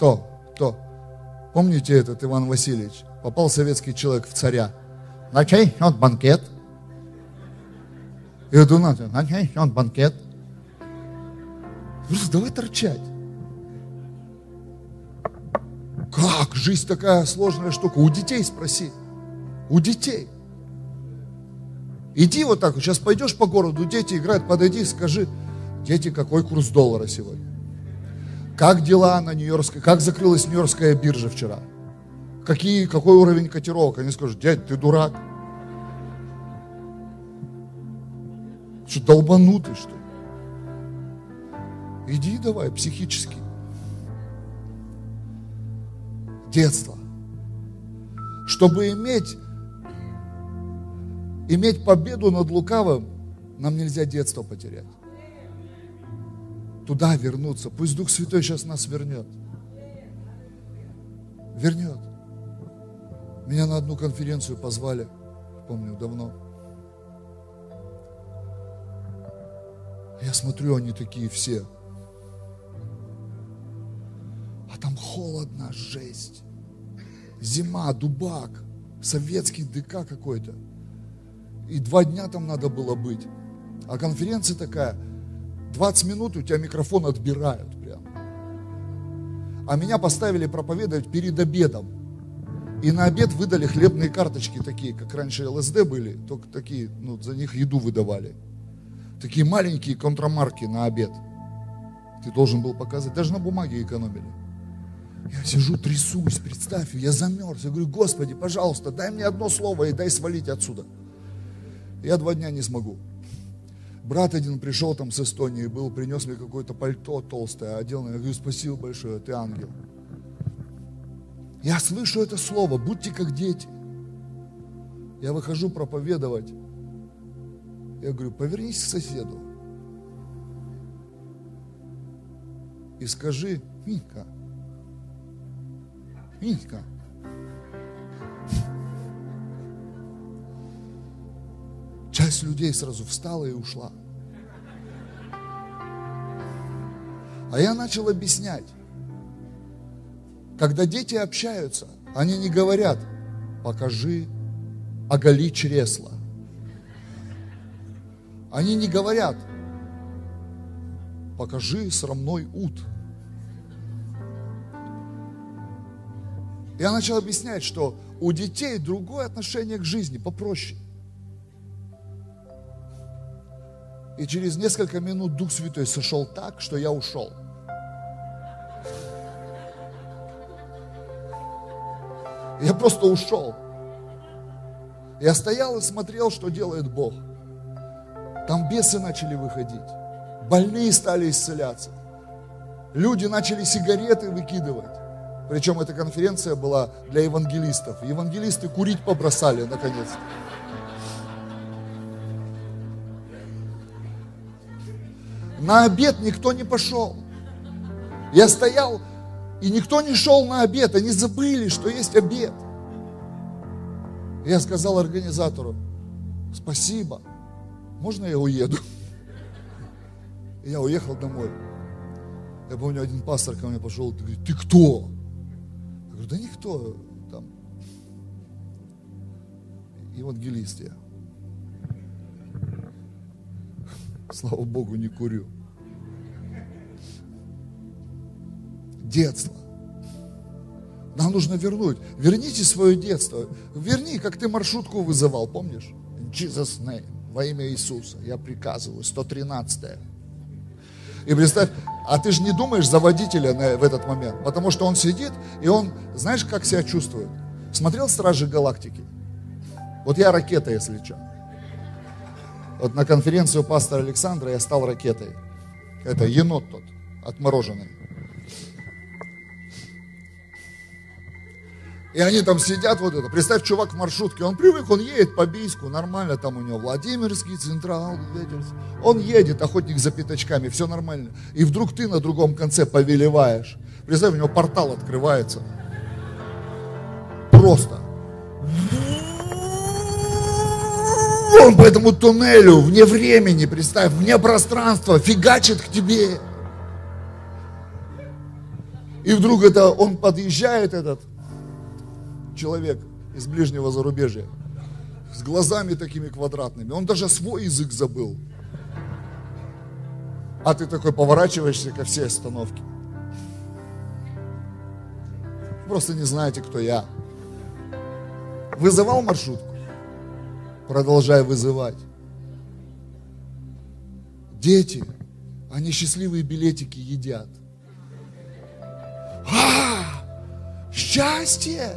То, то. Помните этот Иван Васильевич? Попал советский человек в царя. Начнет банкет. И вот он начнет банкет. Просто давай торчать. Как? Жизнь такая сложная штука. У детей спроси. У детей. Иди вот так, сейчас пойдешь по городу, дети играют, подойди, скажи, дети, какой курс доллара сегодня? Как дела на Нью-Йоркской, как закрылась Нью-Йоркская биржа вчера? Какие, какой уровень котировок? Они скажут, дядь, ты дурак. Что, долбанутый, что ли? Иди давай, психически. Детство. Чтобы иметь, иметь победу над лукавым, нам нельзя детство потерять. Туда вернуться. Пусть Дух Святой сейчас нас вернет. Вернет. Меня на одну конференцию позвали, помню, давно. Я смотрю, они такие все. А там холодно, жесть. Зима, дубак, советский ДК какой-то. И два дня там надо было быть. А конференция такая, 20 минут у тебя микрофон отбирают прям. А меня поставили проповедовать перед обедом. И на обед выдали хлебные карточки такие, как раньше ЛСД были, только такие, ну, за них еду выдавали такие маленькие контрамарки на обед. Ты должен был показать, даже на бумаге экономили. Я сижу, трясусь, представь, я замерз. Я говорю, Господи, пожалуйста, дай мне одно слово и дай свалить отсюда. Я два дня не смогу. Брат один пришел там с Эстонии, был, принес мне какое-то пальто толстое, одел. Я говорю, спасибо большое, ты ангел. Я слышу это слово, будьте как дети. Я выхожу проповедовать. Я говорю, повернись к соседу и скажи, Минька, Минька, часть людей сразу встала и ушла. А я начал объяснять. Когда дети общаются, они не говорят, покажи, оголи чресло. Они не говорят, покажи срамной ут. Я начал объяснять, что у детей другое отношение к жизни, попроще. И через несколько минут Дух Святой сошел так, что я ушел. Я просто ушел. Я стоял и смотрел, что делает Бог. Там бесы начали выходить. Больные стали исцеляться. Люди начали сигареты выкидывать. Причем эта конференция была для евангелистов. Евангелисты курить побросали наконец. На обед никто не пошел. Я стоял, и никто не шел на обед. Они забыли, что есть обед. Я сказал организатору, спасибо можно я уеду? Я уехал домой. Я помню, один пастор ко мне пошел, ты говорит, ты кто? Я говорю, да никто, там, евангелист я. Слава Богу, не курю. Детство. Нам нужно вернуть. Верните свое детство. Верни, как ты маршрутку вызывал, помнишь? Jesus name во имя Иисуса. Я приказываю. 113 -е. И представь, а ты же не думаешь за водителя в этот момент, потому что он сидит, и он, знаешь, как себя чувствует? Смотрел «Стражи Галактики»? Вот я ракета, если что. Вот на конференцию пастора Александра я стал ракетой. Это енот тот, отмороженный. И они там сидят вот это. Представь, чувак в маршрутке, он привык, он едет по Бийску, нормально, там у него Владимирский, Централ, он едет, охотник за пятачками, все нормально. И вдруг ты на другом конце повелеваешь. Представь, у него портал открывается. Просто. Он по этому туннелю, вне времени, представь, вне пространства, фигачит к тебе. И вдруг это он подъезжает этот, человек из ближнего зарубежья, с глазами такими квадратными. Он даже свой язык забыл. А ты такой поворачиваешься ко всей остановке. Просто не знаете, кто я. Вызывал маршрутку? Продолжай вызывать. Дети, они счастливые билетики едят. А, счастье!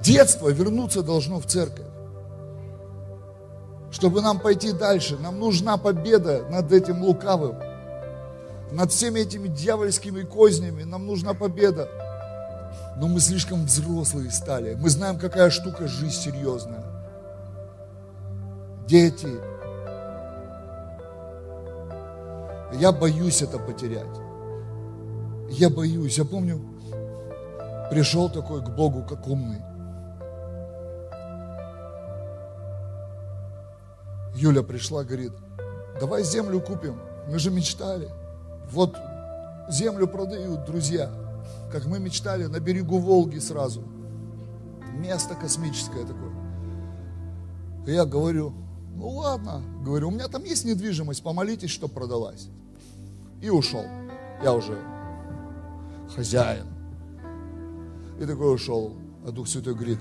Детство вернуться должно в церковь. Чтобы нам пойти дальше, нам нужна победа над этим лукавым, над всеми этими дьявольскими кознями, нам нужна победа. Но мы слишком взрослые стали. Мы знаем, какая штука жизнь серьезная. Дети. Я боюсь это потерять. Я боюсь. Я помню, пришел такой к Богу, как умный. Юля пришла, говорит, давай землю купим. Мы же мечтали. Вот землю продают, друзья. Как мы мечтали, на берегу Волги сразу. Место космическое такое. И я говорю, ну ладно, говорю, у меня там есть недвижимость, помолитесь, чтобы продалась. И ушел. Я уже хозяин. И такой ушел. А Дух Святой говорит,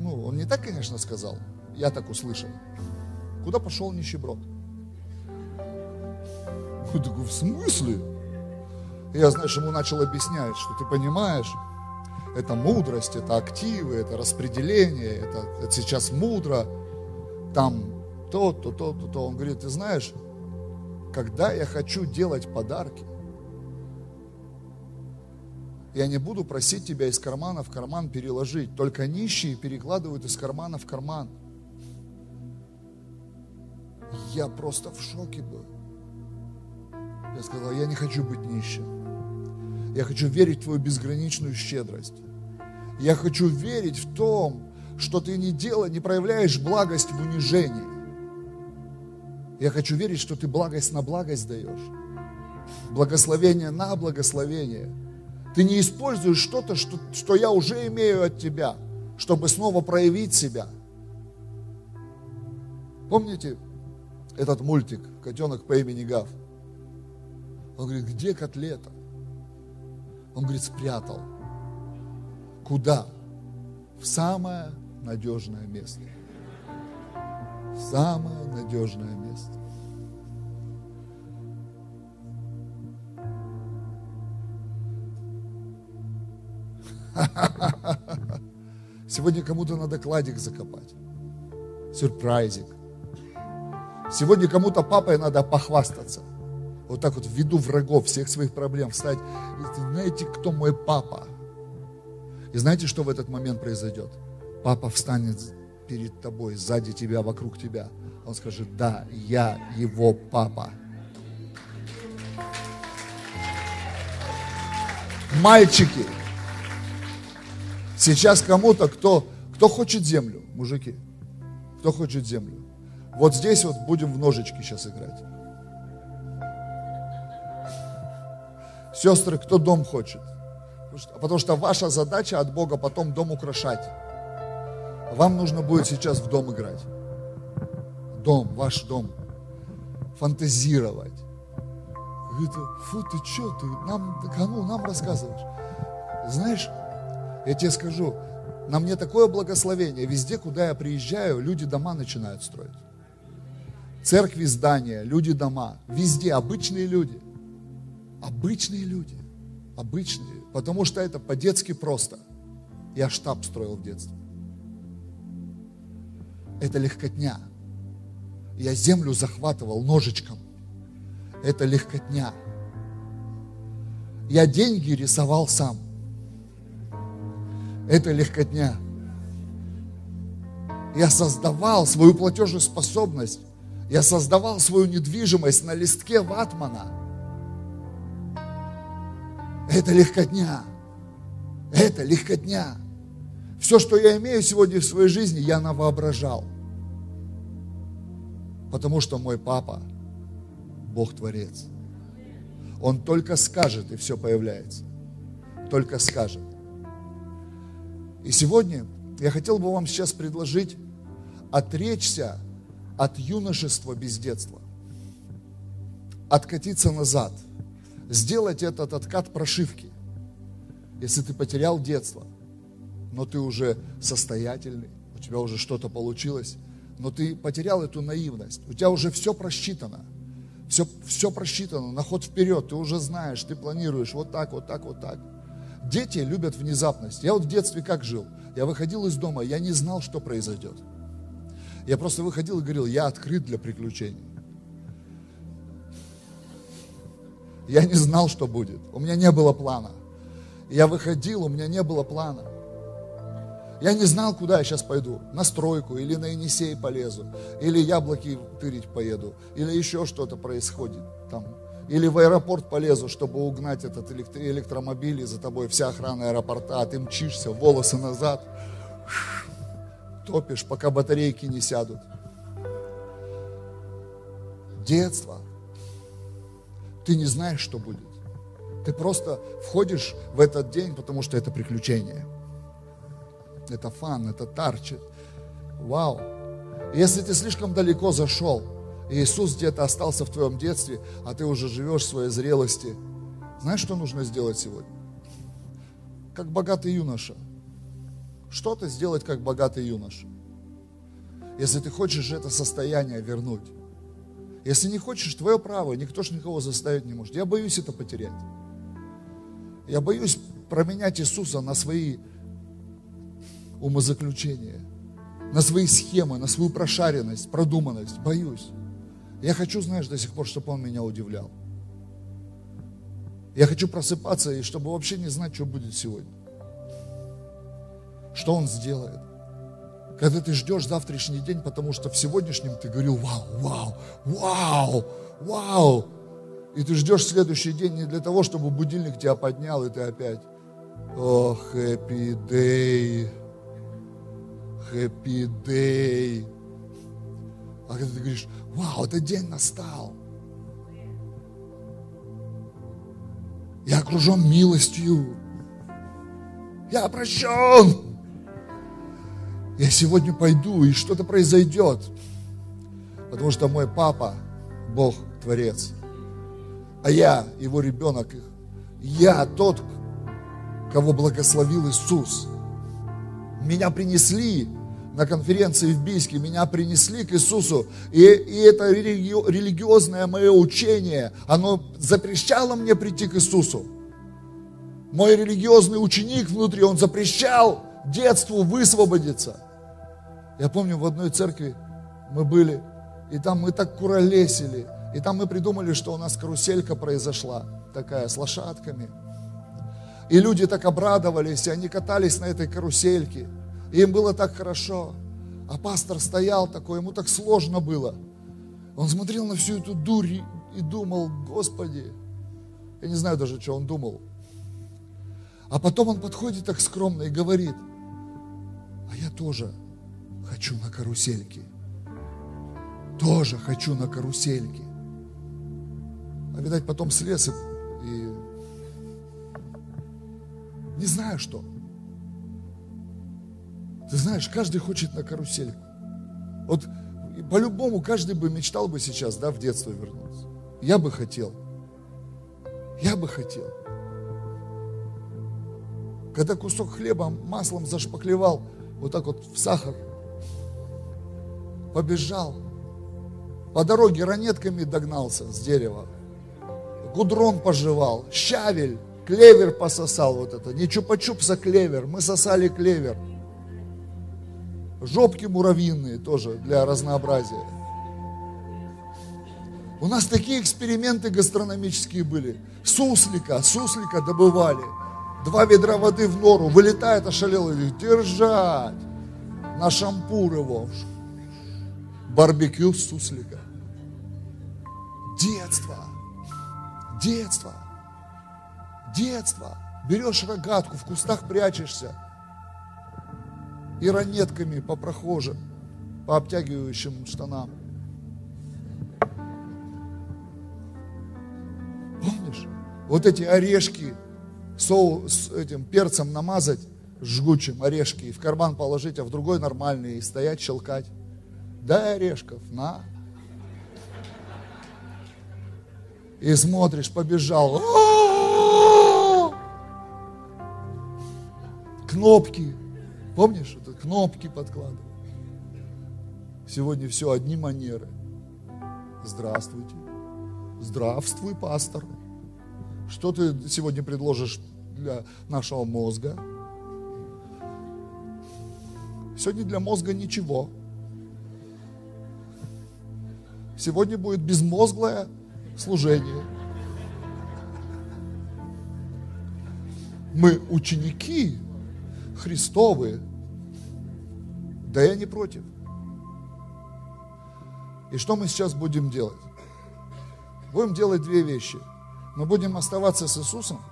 ну, он не так, конечно, сказал. Я так услышал. Куда пошел нищеброд? Я такой, в смысле? я, знаешь, ему начал объяснять, что ты понимаешь, это мудрость, это активы, это распределение, это, это сейчас мудро, там то, то, то, то, то. Он говорит, ты знаешь, когда я хочу делать подарки, я не буду просить тебя из кармана в карман переложить. Только нищие перекладывают из кармана в карман. Я просто в шоке был. Я сказал, я не хочу быть нищим. Я хочу верить в твою безграничную щедрость. Я хочу верить в том, что ты не делаешь, не проявляешь благость в унижении. Я хочу верить, что ты благость на благость даешь. Благословение на благословение. Ты не используешь что-то, что, что я уже имею от тебя, чтобы снова проявить себя. Помните, этот мультик «Котенок по имени Гав». Он говорит, где котлета? Он говорит, спрятал. Куда? В самое надежное место. Самое надежное место. Сегодня кому-то надо кладик закопать. Сюрпрайзик. Сегодня кому-то папой надо похвастаться. Вот так вот в виду врагов всех своих проблем встать. И знаете, кто мой папа? И знаете, что в этот момент произойдет? Папа встанет перед тобой, сзади тебя, вокруг тебя. Он скажет, да, я его папа. Мальчики, сейчас кому-то, кто, кто хочет землю, мужики, кто хочет землю, вот здесь вот будем в ножички сейчас играть. Сестры, кто дом хочет? Потому что ваша задача от Бога потом дом украшать. Вам нужно будет сейчас в дом играть. Дом, ваш дом. Фантазировать. Говорит, фу, ты что, ты нам, кому нам рассказываешь? Знаешь, я тебе скажу, на мне такое благословение. Везде, куда я приезжаю, люди дома начинают строить церкви, здания, люди, дома. Везде обычные люди. Обычные люди. Обычные. Потому что это по-детски просто. Я штаб строил в детстве. Это легкотня. Я землю захватывал ножичком. Это легкотня. Я деньги рисовал сам. Это легкотня. Я создавал свою платежеспособность я создавал свою недвижимость на листке ватмана. Это легкотня. Это легкотня. Все, что я имею сегодня в своей жизни, я навоображал. Потому что мой папа, Бог Творец. Он только скажет, и все появляется. Только скажет. И сегодня я хотел бы вам сейчас предложить отречься от юношества без детства, откатиться назад, сделать этот откат прошивки. Если ты потерял детство, но ты уже состоятельный, у тебя уже что-то получилось, но ты потерял эту наивность. У тебя уже все просчитано. Все, все просчитано, на ход вперед, ты уже знаешь, ты планируешь вот так, вот так, вот так. Дети любят внезапность. Я вот в детстве как жил? Я выходил из дома, я не знал, что произойдет. Я просто выходил и говорил, я открыт для приключений. Я не знал, что будет. У меня не было плана. Я выходил, у меня не было плана. Я не знал, куда я сейчас пойду. На стройку, или на Енисей полезу, или яблоки тырить поеду, или еще что-то происходит там. Или в аэропорт полезу, чтобы угнать этот электромобиль, и за тобой вся охрана аэропорта, а ты мчишься, волосы назад, топишь, пока батарейки не сядут. Детство. Ты не знаешь, что будет. Ты просто входишь в этот день, потому что это приключение. Это фан, это тарчит. Вау. Если ты слишком далеко зашел, Иисус где-то остался в твоем детстве, а ты уже живешь в своей зрелости, знаешь, что нужно сделать сегодня? Как богатый юноша. Что-то сделать, как богатый юноша. Если ты хочешь это состояние вернуть. Если не хочешь, твое право, никто ж никого заставить не может. Я боюсь это потерять. Я боюсь променять Иисуса на свои умозаключения, на свои схемы, на свою прошаренность, продуманность. Боюсь. Я хочу, знаешь, до сих пор, чтобы Он меня удивлял. Я хочу просыпаться и чтобы вообще не знать, что будет сегодня. Что Он сделает. Когда ты ждешь завтрашний день, потому что в сегодняшнем ты говорил, вау, вау, вау, вау. И ты ждешь следующий день не для того, чтобы будильник тебя поднял, и ты опять, о, oh, happy day, happy day. А когда ты говоришь, вау, этот день настал. Я окружен милостью. Я прощен. Я сегодня пойду, и что-то произойдет. Потому что мой папа, Бог, Творец. А я, его ребенок. Я тот, кого благословил Иисус. Меня принесли на конференции в Бийске, меня принесли к Иисусу, и, и это религи, религиозное мое учение, оно запрещало мне прийти к Иисусу. Мой религиозный ученик внутри, он запрещал детству высвободиться. Я помню, в одной церкви мы были, и там мы так куролесили, и там мы придумали, что у нас каруселька произошла, такая, с лошадками. И люди так обрадовались, и они катались на этой карусельке. И им было так хорошо. А пастор стоял такой, ему так сложно было. Он смотрел на всю эту дурь и думал, Господи, я не знаю даже, что он думал. А потом он подходит так скромно и говорит, а я тоже хочу на карусельке. Тоже хочу на карусельке. А видать, потом слез и, и не знаю что. Ты знаешь, каждый хочет на карусельку. Вот по-любому каждый бы мечтал бы сейчас, да, в детство вернуться. Я бы хотел. Я бы хотел. Когда кусок хлеба маслом зашпаклевал, вот так вот в сахар, побежал, по дороге ранетками догнался с дерева, гудрон пожевал, щавель, клевер пососал вот это, не чупа-чупса клевер, мы сосали клевер – жопки муравьиные тоже для разнообразия. У нас такие эксперименты гастрономические были. Суслика, суслика добывали. Два ведра воды в нору, вылетает ошалелый, говорит, держать. На шампур его. Барбекю суслика. Детство. Детство. Детство. Берешь рогатку, в кустах прячешься и ранетками по прохожим, по обтягивающим штанам. Помнишь? Вот эти орешки соус, с этим перцем намазать, жгучим орешки, и в карман положить, а в другой нормальный, и стоять, щелкать. Дай орешков, на. И смотришь, побежал. Кнопки. Помнишь? кнопки подкладывал. Сегодня все одни манеры. Здравствуйте. Здравствуй, пастор. Что ты сегодня предложишь для нашего мозга? Сегодня для мозга ничего. Сегодня будет безмозглое служение. Мы ученики Христовы. Да я не против. И что мы сейчас будем делать? Будем делать две вещи. Мы будем оставаться с Иисусом,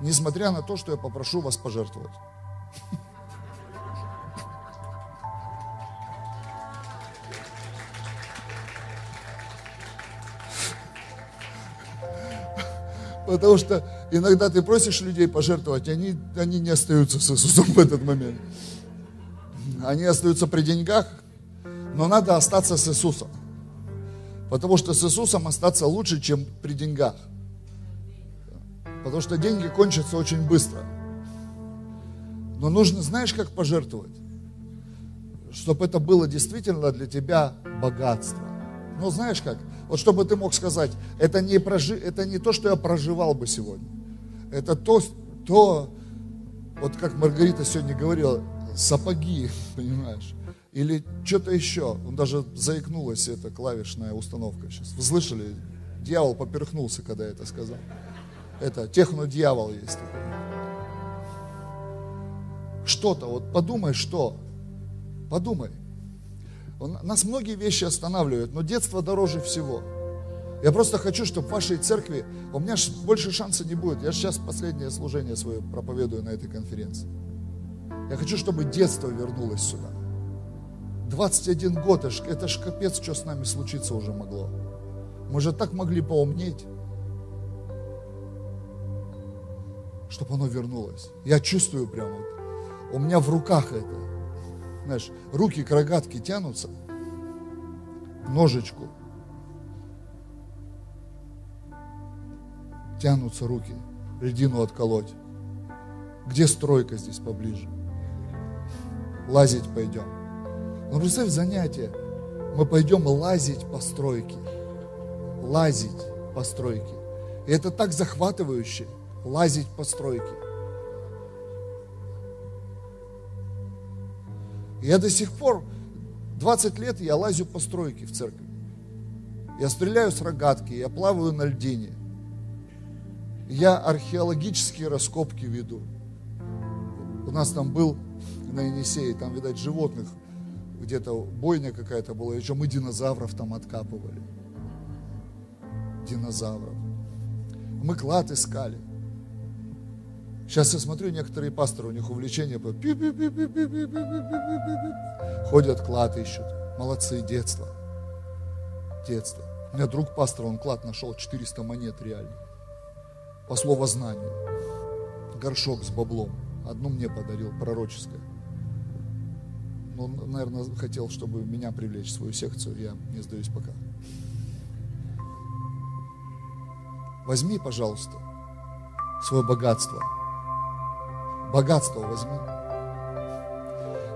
несмотря на то, что я попрошу вас пожертвовать. Потому что иногда ты просишь людей пожертвовать, они, они не остаются с Иисусом в этот момент. Они остаются при деньгах, но надо остаться с Иисусом. Потому что с Иисусом остаться лучше, чем при деньгах. Потому что деньги кончатся очень быстро. Но нужно, знаешь, как пожертвовать? Чтобы это было действительно для тебя богатство. Ну, знаешь как? Вот чтобы ты мог сказать, это не, прожи, это не то, что я проживал бы сегодня. Это то, то, вот как Маргарита сегодня говорила, сапоги, понимаешь? Или что-то еще. Он даже заикнулась, эта клавишная установка сейчас. Вы слышали? Дьявол поперхнулся, когда я это сказал. Это техно-дьявол есть. Что-то, вот подумай, что. Подумай. Он, нас многие вещи останавливают, но детство дороже всего. Я просто хочу, чтобы в вашей церкви, у меня больше шанса не будет. Я сейчас последнее служение свое проповедую на этой конференции. Я хочу, чтобы детство вернулось сюда. 21 год, это ж, капец, что с нами случиться уже могло. Мы же так могли поумнеть, чтобы оно вернулось. Я чувствую прямо, вот, у меня в руках это знаешь, руки к рогатке тянутся, ножечку, тянутся руки, льдину отколоть. Где стройка здесь поближе? Лазить пойдем. Ну, представь занятие. Мы пойдем лазить по стройке. Лазить по стройке. И это так захватывающе. Лазить по стройке. Я до сих пор, 20 лет я лазю по стройке в церкви. Я стреляю с рогатки, я плаваю на льдине. Я археологические раскопки веду. У нас там был на Енисее, там, видать, животных, где-то бойня какая-то была, еще мы динозавров там откапывали. Динозавров. Мы клад искали. Сейчас я смотрю, некоторые пасторы, у них увлечение, ходят, клад ищут. Молодцы, детство. Детство. У меня друг пастор, он клад нашел, 400 монет реально. По словознанию. Горшок с баблом. Одну мне подарил, пророческое. Ну, наверное, хотел, чтобы меня привлечь в свою секцию, я не сдаюсь пока. Возьми, пожалуйста, свое богатство – богатство возьми.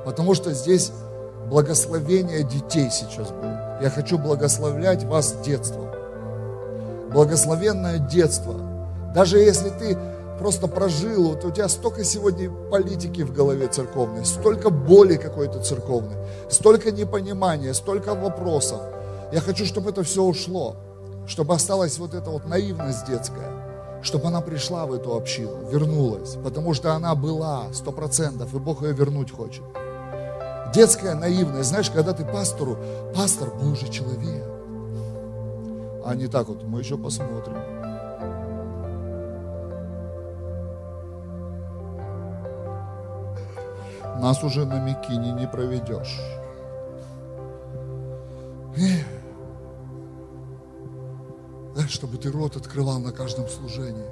Потому что здесь благословение детей сейчас будет. Я хочу благословлять вас детством. Благословенное детство. Даже если ты просто прожил, вот у тебя столько сегодня политики в голове церковной, столько боли какой-то церковной, столько непонимания, столько вопросов. Я хочу, чтобы это все ушло, чтобы осталась вот эта вот наивность детская чтобы она пришла в эту общину, вернулась, потому что она была сто процентов, и Бог ее вернуть хочет. Детская наивность, знаешь, когда ты пастору, пастор Божий человек, а не так вот, мы еще посмотрим. Нас уже на Микине не проведешь. Эх да, чтобы ты рот открывал на каждом служении.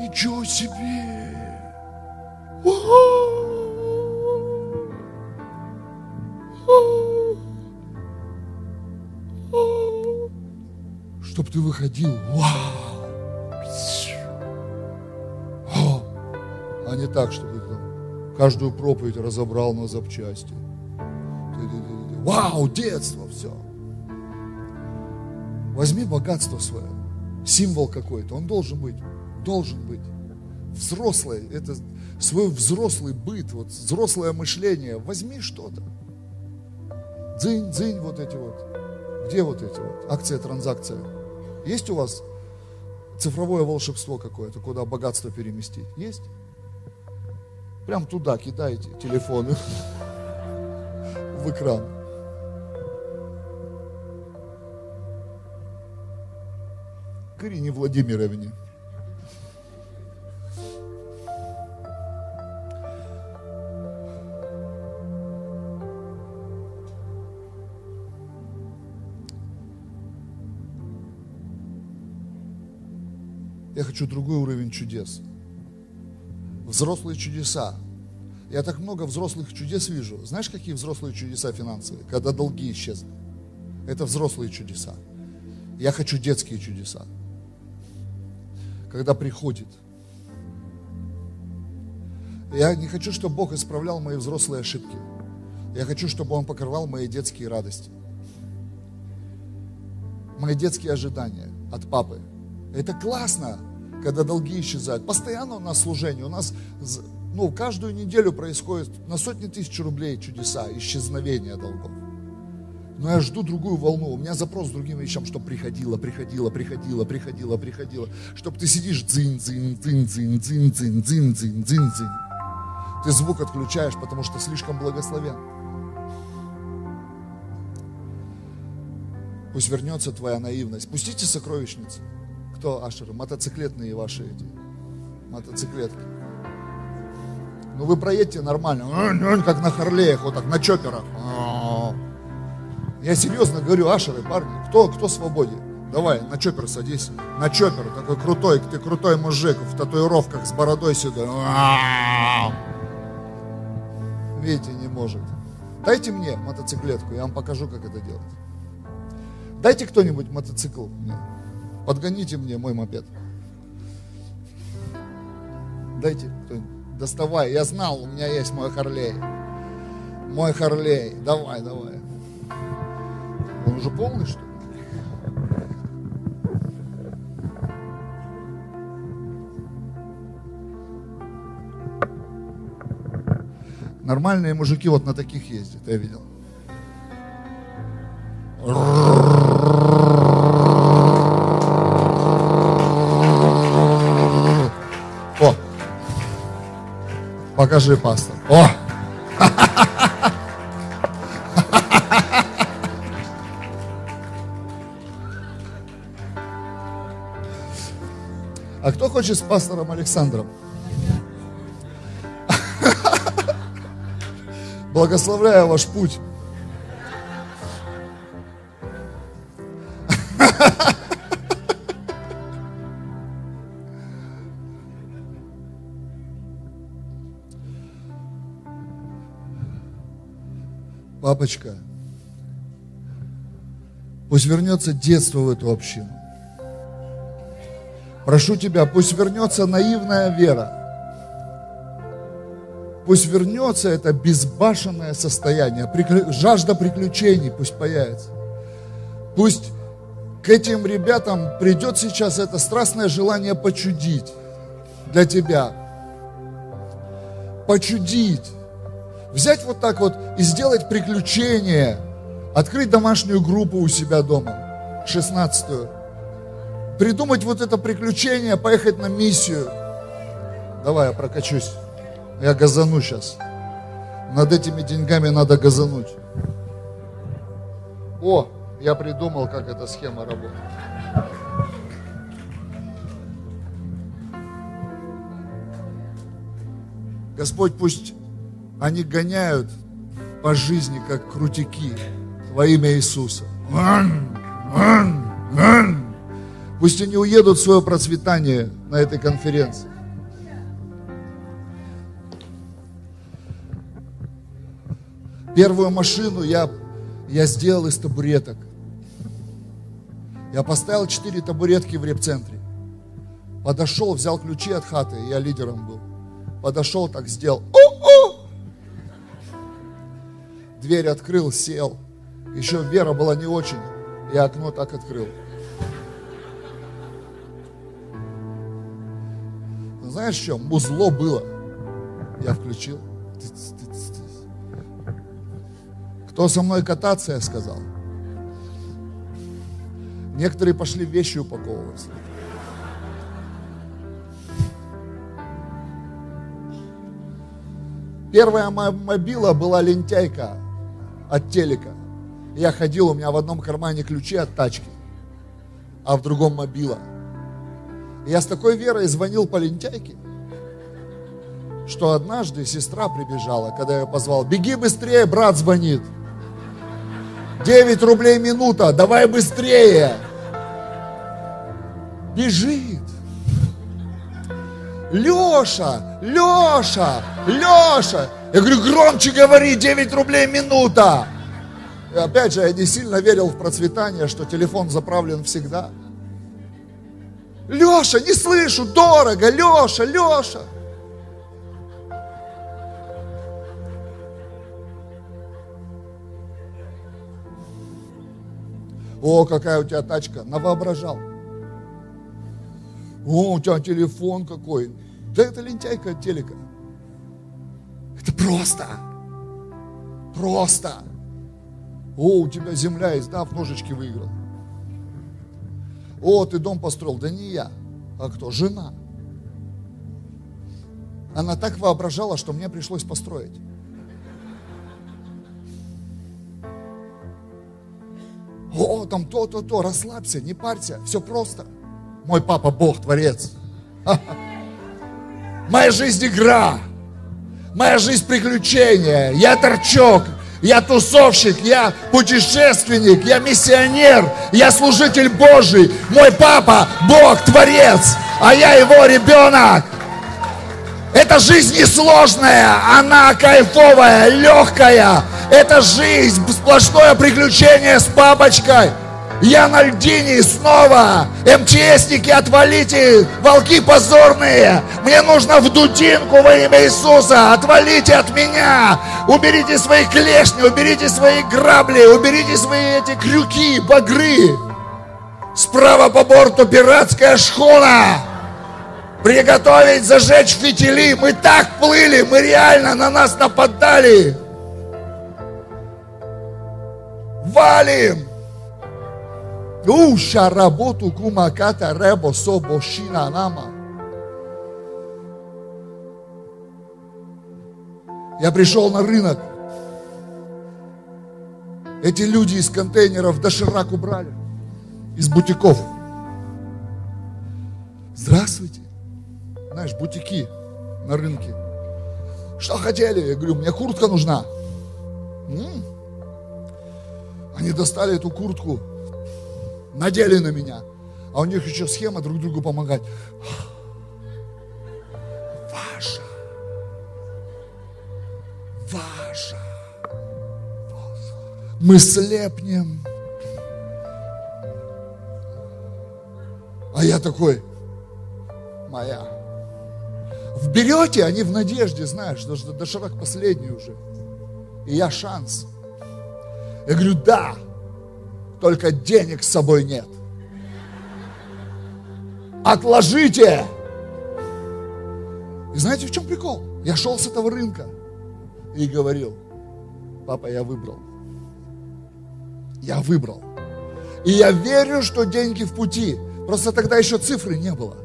Ничего себе! Чтоб ты выходил, вау! А не так, чтобы там каждую проповедь разобрал на запчасти. Вау, детство, все. Возьми богатство свое, символ какой-то, он должен быть, должен быть. Взрослое, это свой взрослый быт, вот взрослое мышление, возьми что-то. Дзынь, дзынь, вот эти вот. Где вот эти вот? Акция, транзакция. Есть у вас цифровое волшебство какое-то, куда богатство переместить? Есть? Прям туда кидаете телефоны в экран. К Ирине Владимировне. Я хочу другой уровень чудес. Взрослые чудеса. Я так много взрослых чудес вижу. Знаешь, какие взрослые чудеса финансовые? Когда долги исчезли. Это взрослые чудеса. Я хочу детские чудеса. Когда приходит. Я не хочу, чтобы Бог исправлял мои взрослые ошибки. Я хочу, чтобы Он покрывал мои детские радости. Мои детские ожидания от папы. Это классно когда долги исчезают. Постоянно у нас служение, у нас ну, каждую неделю происходит на сотни тысяч рублей чудеса, исчезновения долгов. Но я жду другую волну. У меня запрос с другим вещам, чтобы приходило, приходило, приходило, приходило, приходило. Чтобы ты сидишь дзынь, дзынь, дзынь, дзынь, дзынь, дзынь, дзынь, дзынь, дзынь, дзынь. Ты звук отключаешь, потому что слишком благословен. Пусть вернется твоя наивность. Пустите сокровищницы. Кто ашеры? Мотоциклетные ваши эти. Мотоциклетки. Ну вы проедьте нормально, как на Харлеях, вот так, на чоперах. Я серьезно говорю, ашеры, парни, кто, кто свободен? Давай, на чопер садись. На чопер, такой крутой, ты крутой мужик в татуировках с бородой сюда. Видите, не может. Дайте мне мотоциклетку, я вам покажу, как это делать. Дайте кто-нибудь мотоцикл мне. Подгоните мне мой мопед. Дайте. Доставай. Я знал, у меня есть мой Харлей. Мой Харлей. Давай, давай. Он уже полный, что ли? Нормальные мужики вот на таких ездят, я видел. Покажи, пастор. О! А кто хочет с пастором Александром? Благословляю ваш путь. Папочка, пусть вернется детство в эту общину. Прошу тебя, пусть вернется наивная вера. Пусть вернется это безбашенное состояние, жажда приключений пусть появится. Пусть к этим ребятам придет сейчас это страстное желание почудить для тебя. Почудить взять вот так вот и сделать приключение, открыть домашнюю группу у себя дома, 16-ю, придумать вот это приключение, поехать на миссию. Давай я прокачусь, я газану сейчас. Над этими деньгами надо газануть. О, я придумал, как эта схема работает. Господь пусть они гоняют по жизни, как крутики, во имя Иисуса. Пусть они уедут в свое процветание на этой конференции. Первую машину я, я сделал из табуреток. Я поставил четыре табуретки в репцентре. Подошел, взял ключи от хаты, я лидером был. Подошел, так сделал. Дверь открыл, сел. Еще вера была не очень, и окно так открыл. Знаешь, что? Музло было. Я включил. Кто со мной кататься, я сказал. Некоторые пошли вещи упаковывать. Первая моя мобила была лентяйка от телека. Я ходил, у меня в одном кармане ключи от тачки, а в другом мобила. Я с такой верой звонил по лентяйке, что однажды сестра прибежала, когда я позвал, беги быстрее, брат звонит. 9 рублей минута, давай быстрее. Бежит. Леша, Леша, Леша. Я говорю, громче говори, 9 рублей минута. И опять же, я не сильно верил в процветание, что телефон заправлен всегда. Леша, не слышу, дорого, Леша, Леша. О, какая у тебя тачка, навоображал. О, у тебя телефон какой. Да это лентяйка от телека. Это просто. Просто. О, у тебя земля есть, да, в ножички выиграл. О, ты дом построил. Да не я. А кто? Жена. Она так воображала, что мне пришлось построить. О, там то-то, то, расслабься, не парься, все просто. Мой папа Бог, Творец. Моя жизнь игра. Моя жизнь приключение. Я торчок. Я тусовщик, я путешественник, я миссионер, я служитель Божий. Мой папа Бог, Творец, а я его ребенок. Эта жизнь несложная, она кайфовая, легкая. Это жизнь, сплошное приключение с бабочкой. Я на льдине снова. МЧСники, отвалите. Волки позорные. Мне нужно в дудинку во имя Иисуса. Отвалите от меня. Уберите свои клешни, уберите свои грабли, уберите свои эти крюки, багры. Справа по борту пиратская шхуна. Приготовить, зажечь фитили. Мы так плыли, мы реально на нас нападали. Валим. Уша работу кумаката ребо собошина нама. Я пришел на рынок. Эти люди из контейнеров доширак убрали. Из бутиков. Здравствуйте. Знаешь, бутики на рынке. Что хотели? Я говорю, мне куртка нужна. М-м. Они достали эту куртку, надели на меня. А у них еще схема друг другу помогать. Ваша. Ваша. Мы слепнем. А я такой, моя. В берете, они в надежде, знаешь, даже доширак последний уже. И я шанс. Я говорю, да, только денег с собой нет. Отложите! И знаете, в чем прикол? Я шел с этого рынка и говорил, папа, я выбрал. Я выбрал. И я верю, что деньги в пути. Просто тогда еще цифры не было.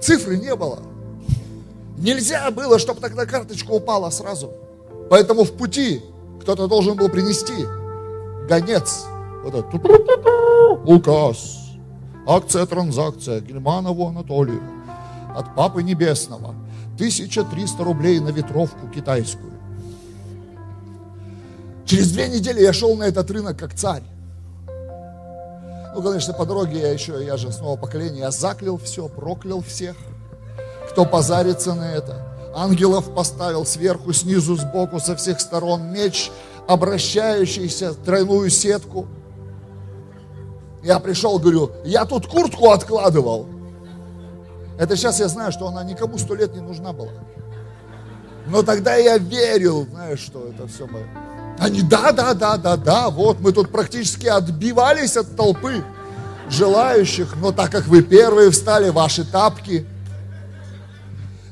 Цифры не было. Нельзя было, чтобы тогда карточка упала сразу. Поэтому в пути кто-то должен был принести гонец. Вот этот указ. Акция, транзакция Гельманову Анатолию от Папы Небесного. 1300 рублей на ветровку китайскую. Через две недели я шел на этот рынок как царь. Ну, конечно, по дороге я еще, я же снова поколение, я заклял все, проклял всех, кто позарится на это. Ангелов поставил сверху, снизу, сбоку, со всех сторон меч – обращающийся тройную сетку. Я пришел, говорю, я тут куртку откладывал. Это сейчас я знаю, что она никому сто лет не нужна была. Но тогда я верил, знаешь, что это все мое. Они, да, да, да, да, да, вот мы тут практически отбивались от толпы желающих, но так как вы первые встали, ваши тапки,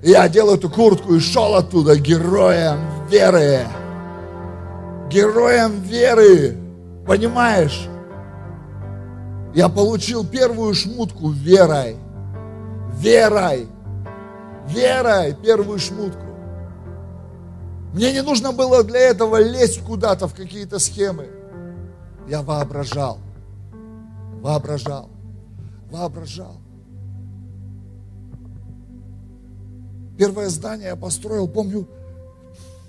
я одел эту куртку и шел оттуда героем веры. Героем веры. Понимаешь? Я получил первую шмутку верой. Верой. Верой первую шмутку. Мне не нужно было для этого лезть куда-то в какие-то схемы. Я воображал. Воображал. Воображал. Первое здание я построил, помню,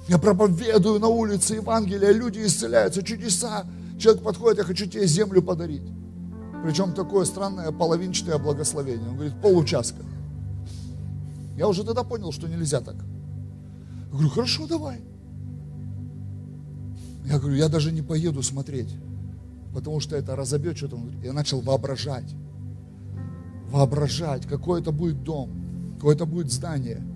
я проповедую на улице Евангелия, люди исцеляются, чудеса. Человек подходит, я хочу тебе землю подарить. Причем такое странное половинчатое благословение. Он говорит, получастка. Я уже тогда понял, что нельзя так. Я говорю, хорошо, давай. Я говорю, я даже не поеду смотреть, потому что это разобьет что-то. Я начал воображать. Воображать, какой это будет дом, какое это будет здание –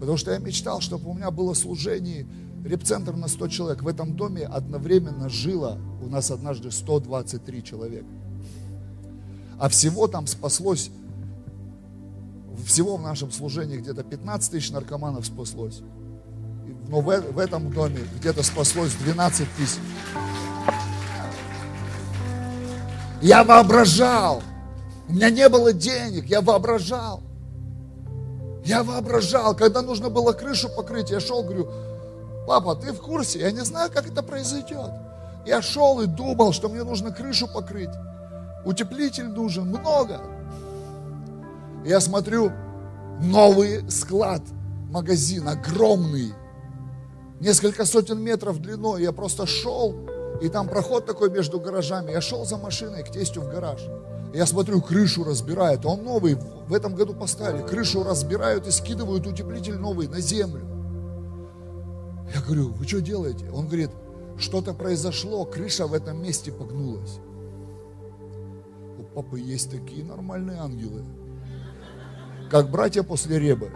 Потому что я мечтал, чтобы у меня было служение, репцентр на 100 человек. В этом доме одновременно жило у нас однажды 123 человека. А всего там спаслось, всего в нашем служении где-то 15 тысяч наркоманов спаслось. Но в, в этом доме где-то спаслось 12 тысяч. Я воображал. У меня не было денег, я воображал. Я воображал, когда нужно было крышу покрыть, я шел, говорю, папа, ты в курсе? Я не знаю, как это произойдет. Я шел и думал, что мне нужно крышу покрыть. Утеплитель нужен, много. Я смотрю, новый склад, магазин, огромный. Несколько сотен метров длиной. Я просто шел, и там проход такой между гаражами. Я шел за машиной к тестю в гараж. Я смотрю, крышу разбирают. Он новый, в этом году поставили. Крышу разбирают и скидывают утеплитель новый на землю. Я говорю, вы что делаете? Он говорит, что-то произошло, крыша в этом месте погнулась. У папы есть такие нормальные ангелы, как братья после ребы.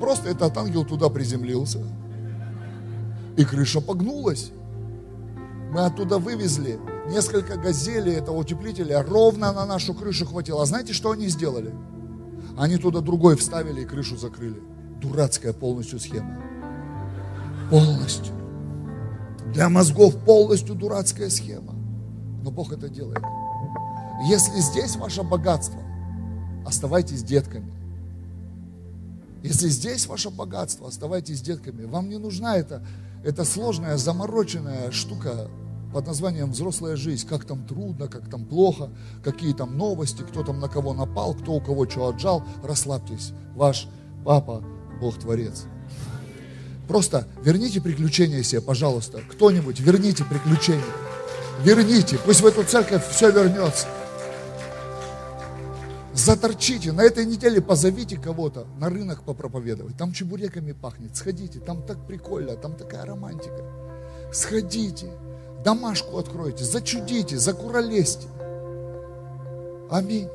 Просто этот ангел туда приземлился, и крыша погнулась. Мы оттуда вывезли несколько газелей этого утеплителя, ровно на нашу крышу хватило. А знаете, что они сделали? Они туда другой вставили и крышу закрыли. Дурацкая полностью схема. Полностью. Для мозгов полностью дурацкая схема. Но Бог это делает. Если здесь ваше богатство, оставайтесь детками. Если здесь ваше богатство, оставайтесь детками. Вам не нужна эта, эта сложная, замороченная штука под названием «Взрослая жизнь». Как там трудно, как там плохо, какие там новости, кто там на кого напал, кто у кого что отжал. Расслабьтесь. Ваш папа, Бог Творец. Просто верните приключения себе, пожалуйста. Кто-нибудь, верните приключения. Верните. Пусть в эту церковь все вернется. Заторчите. На этой неделе позовите кого-то на рынок попроповедовать. Там чебуреками пахнет. Сходите. Там так прикольно. Там такая романтика. Сходите домашку откройте, зачудите, закуролесьте. Аминь.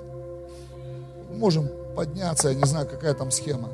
Можем подняться, я не знаю, какая там схема.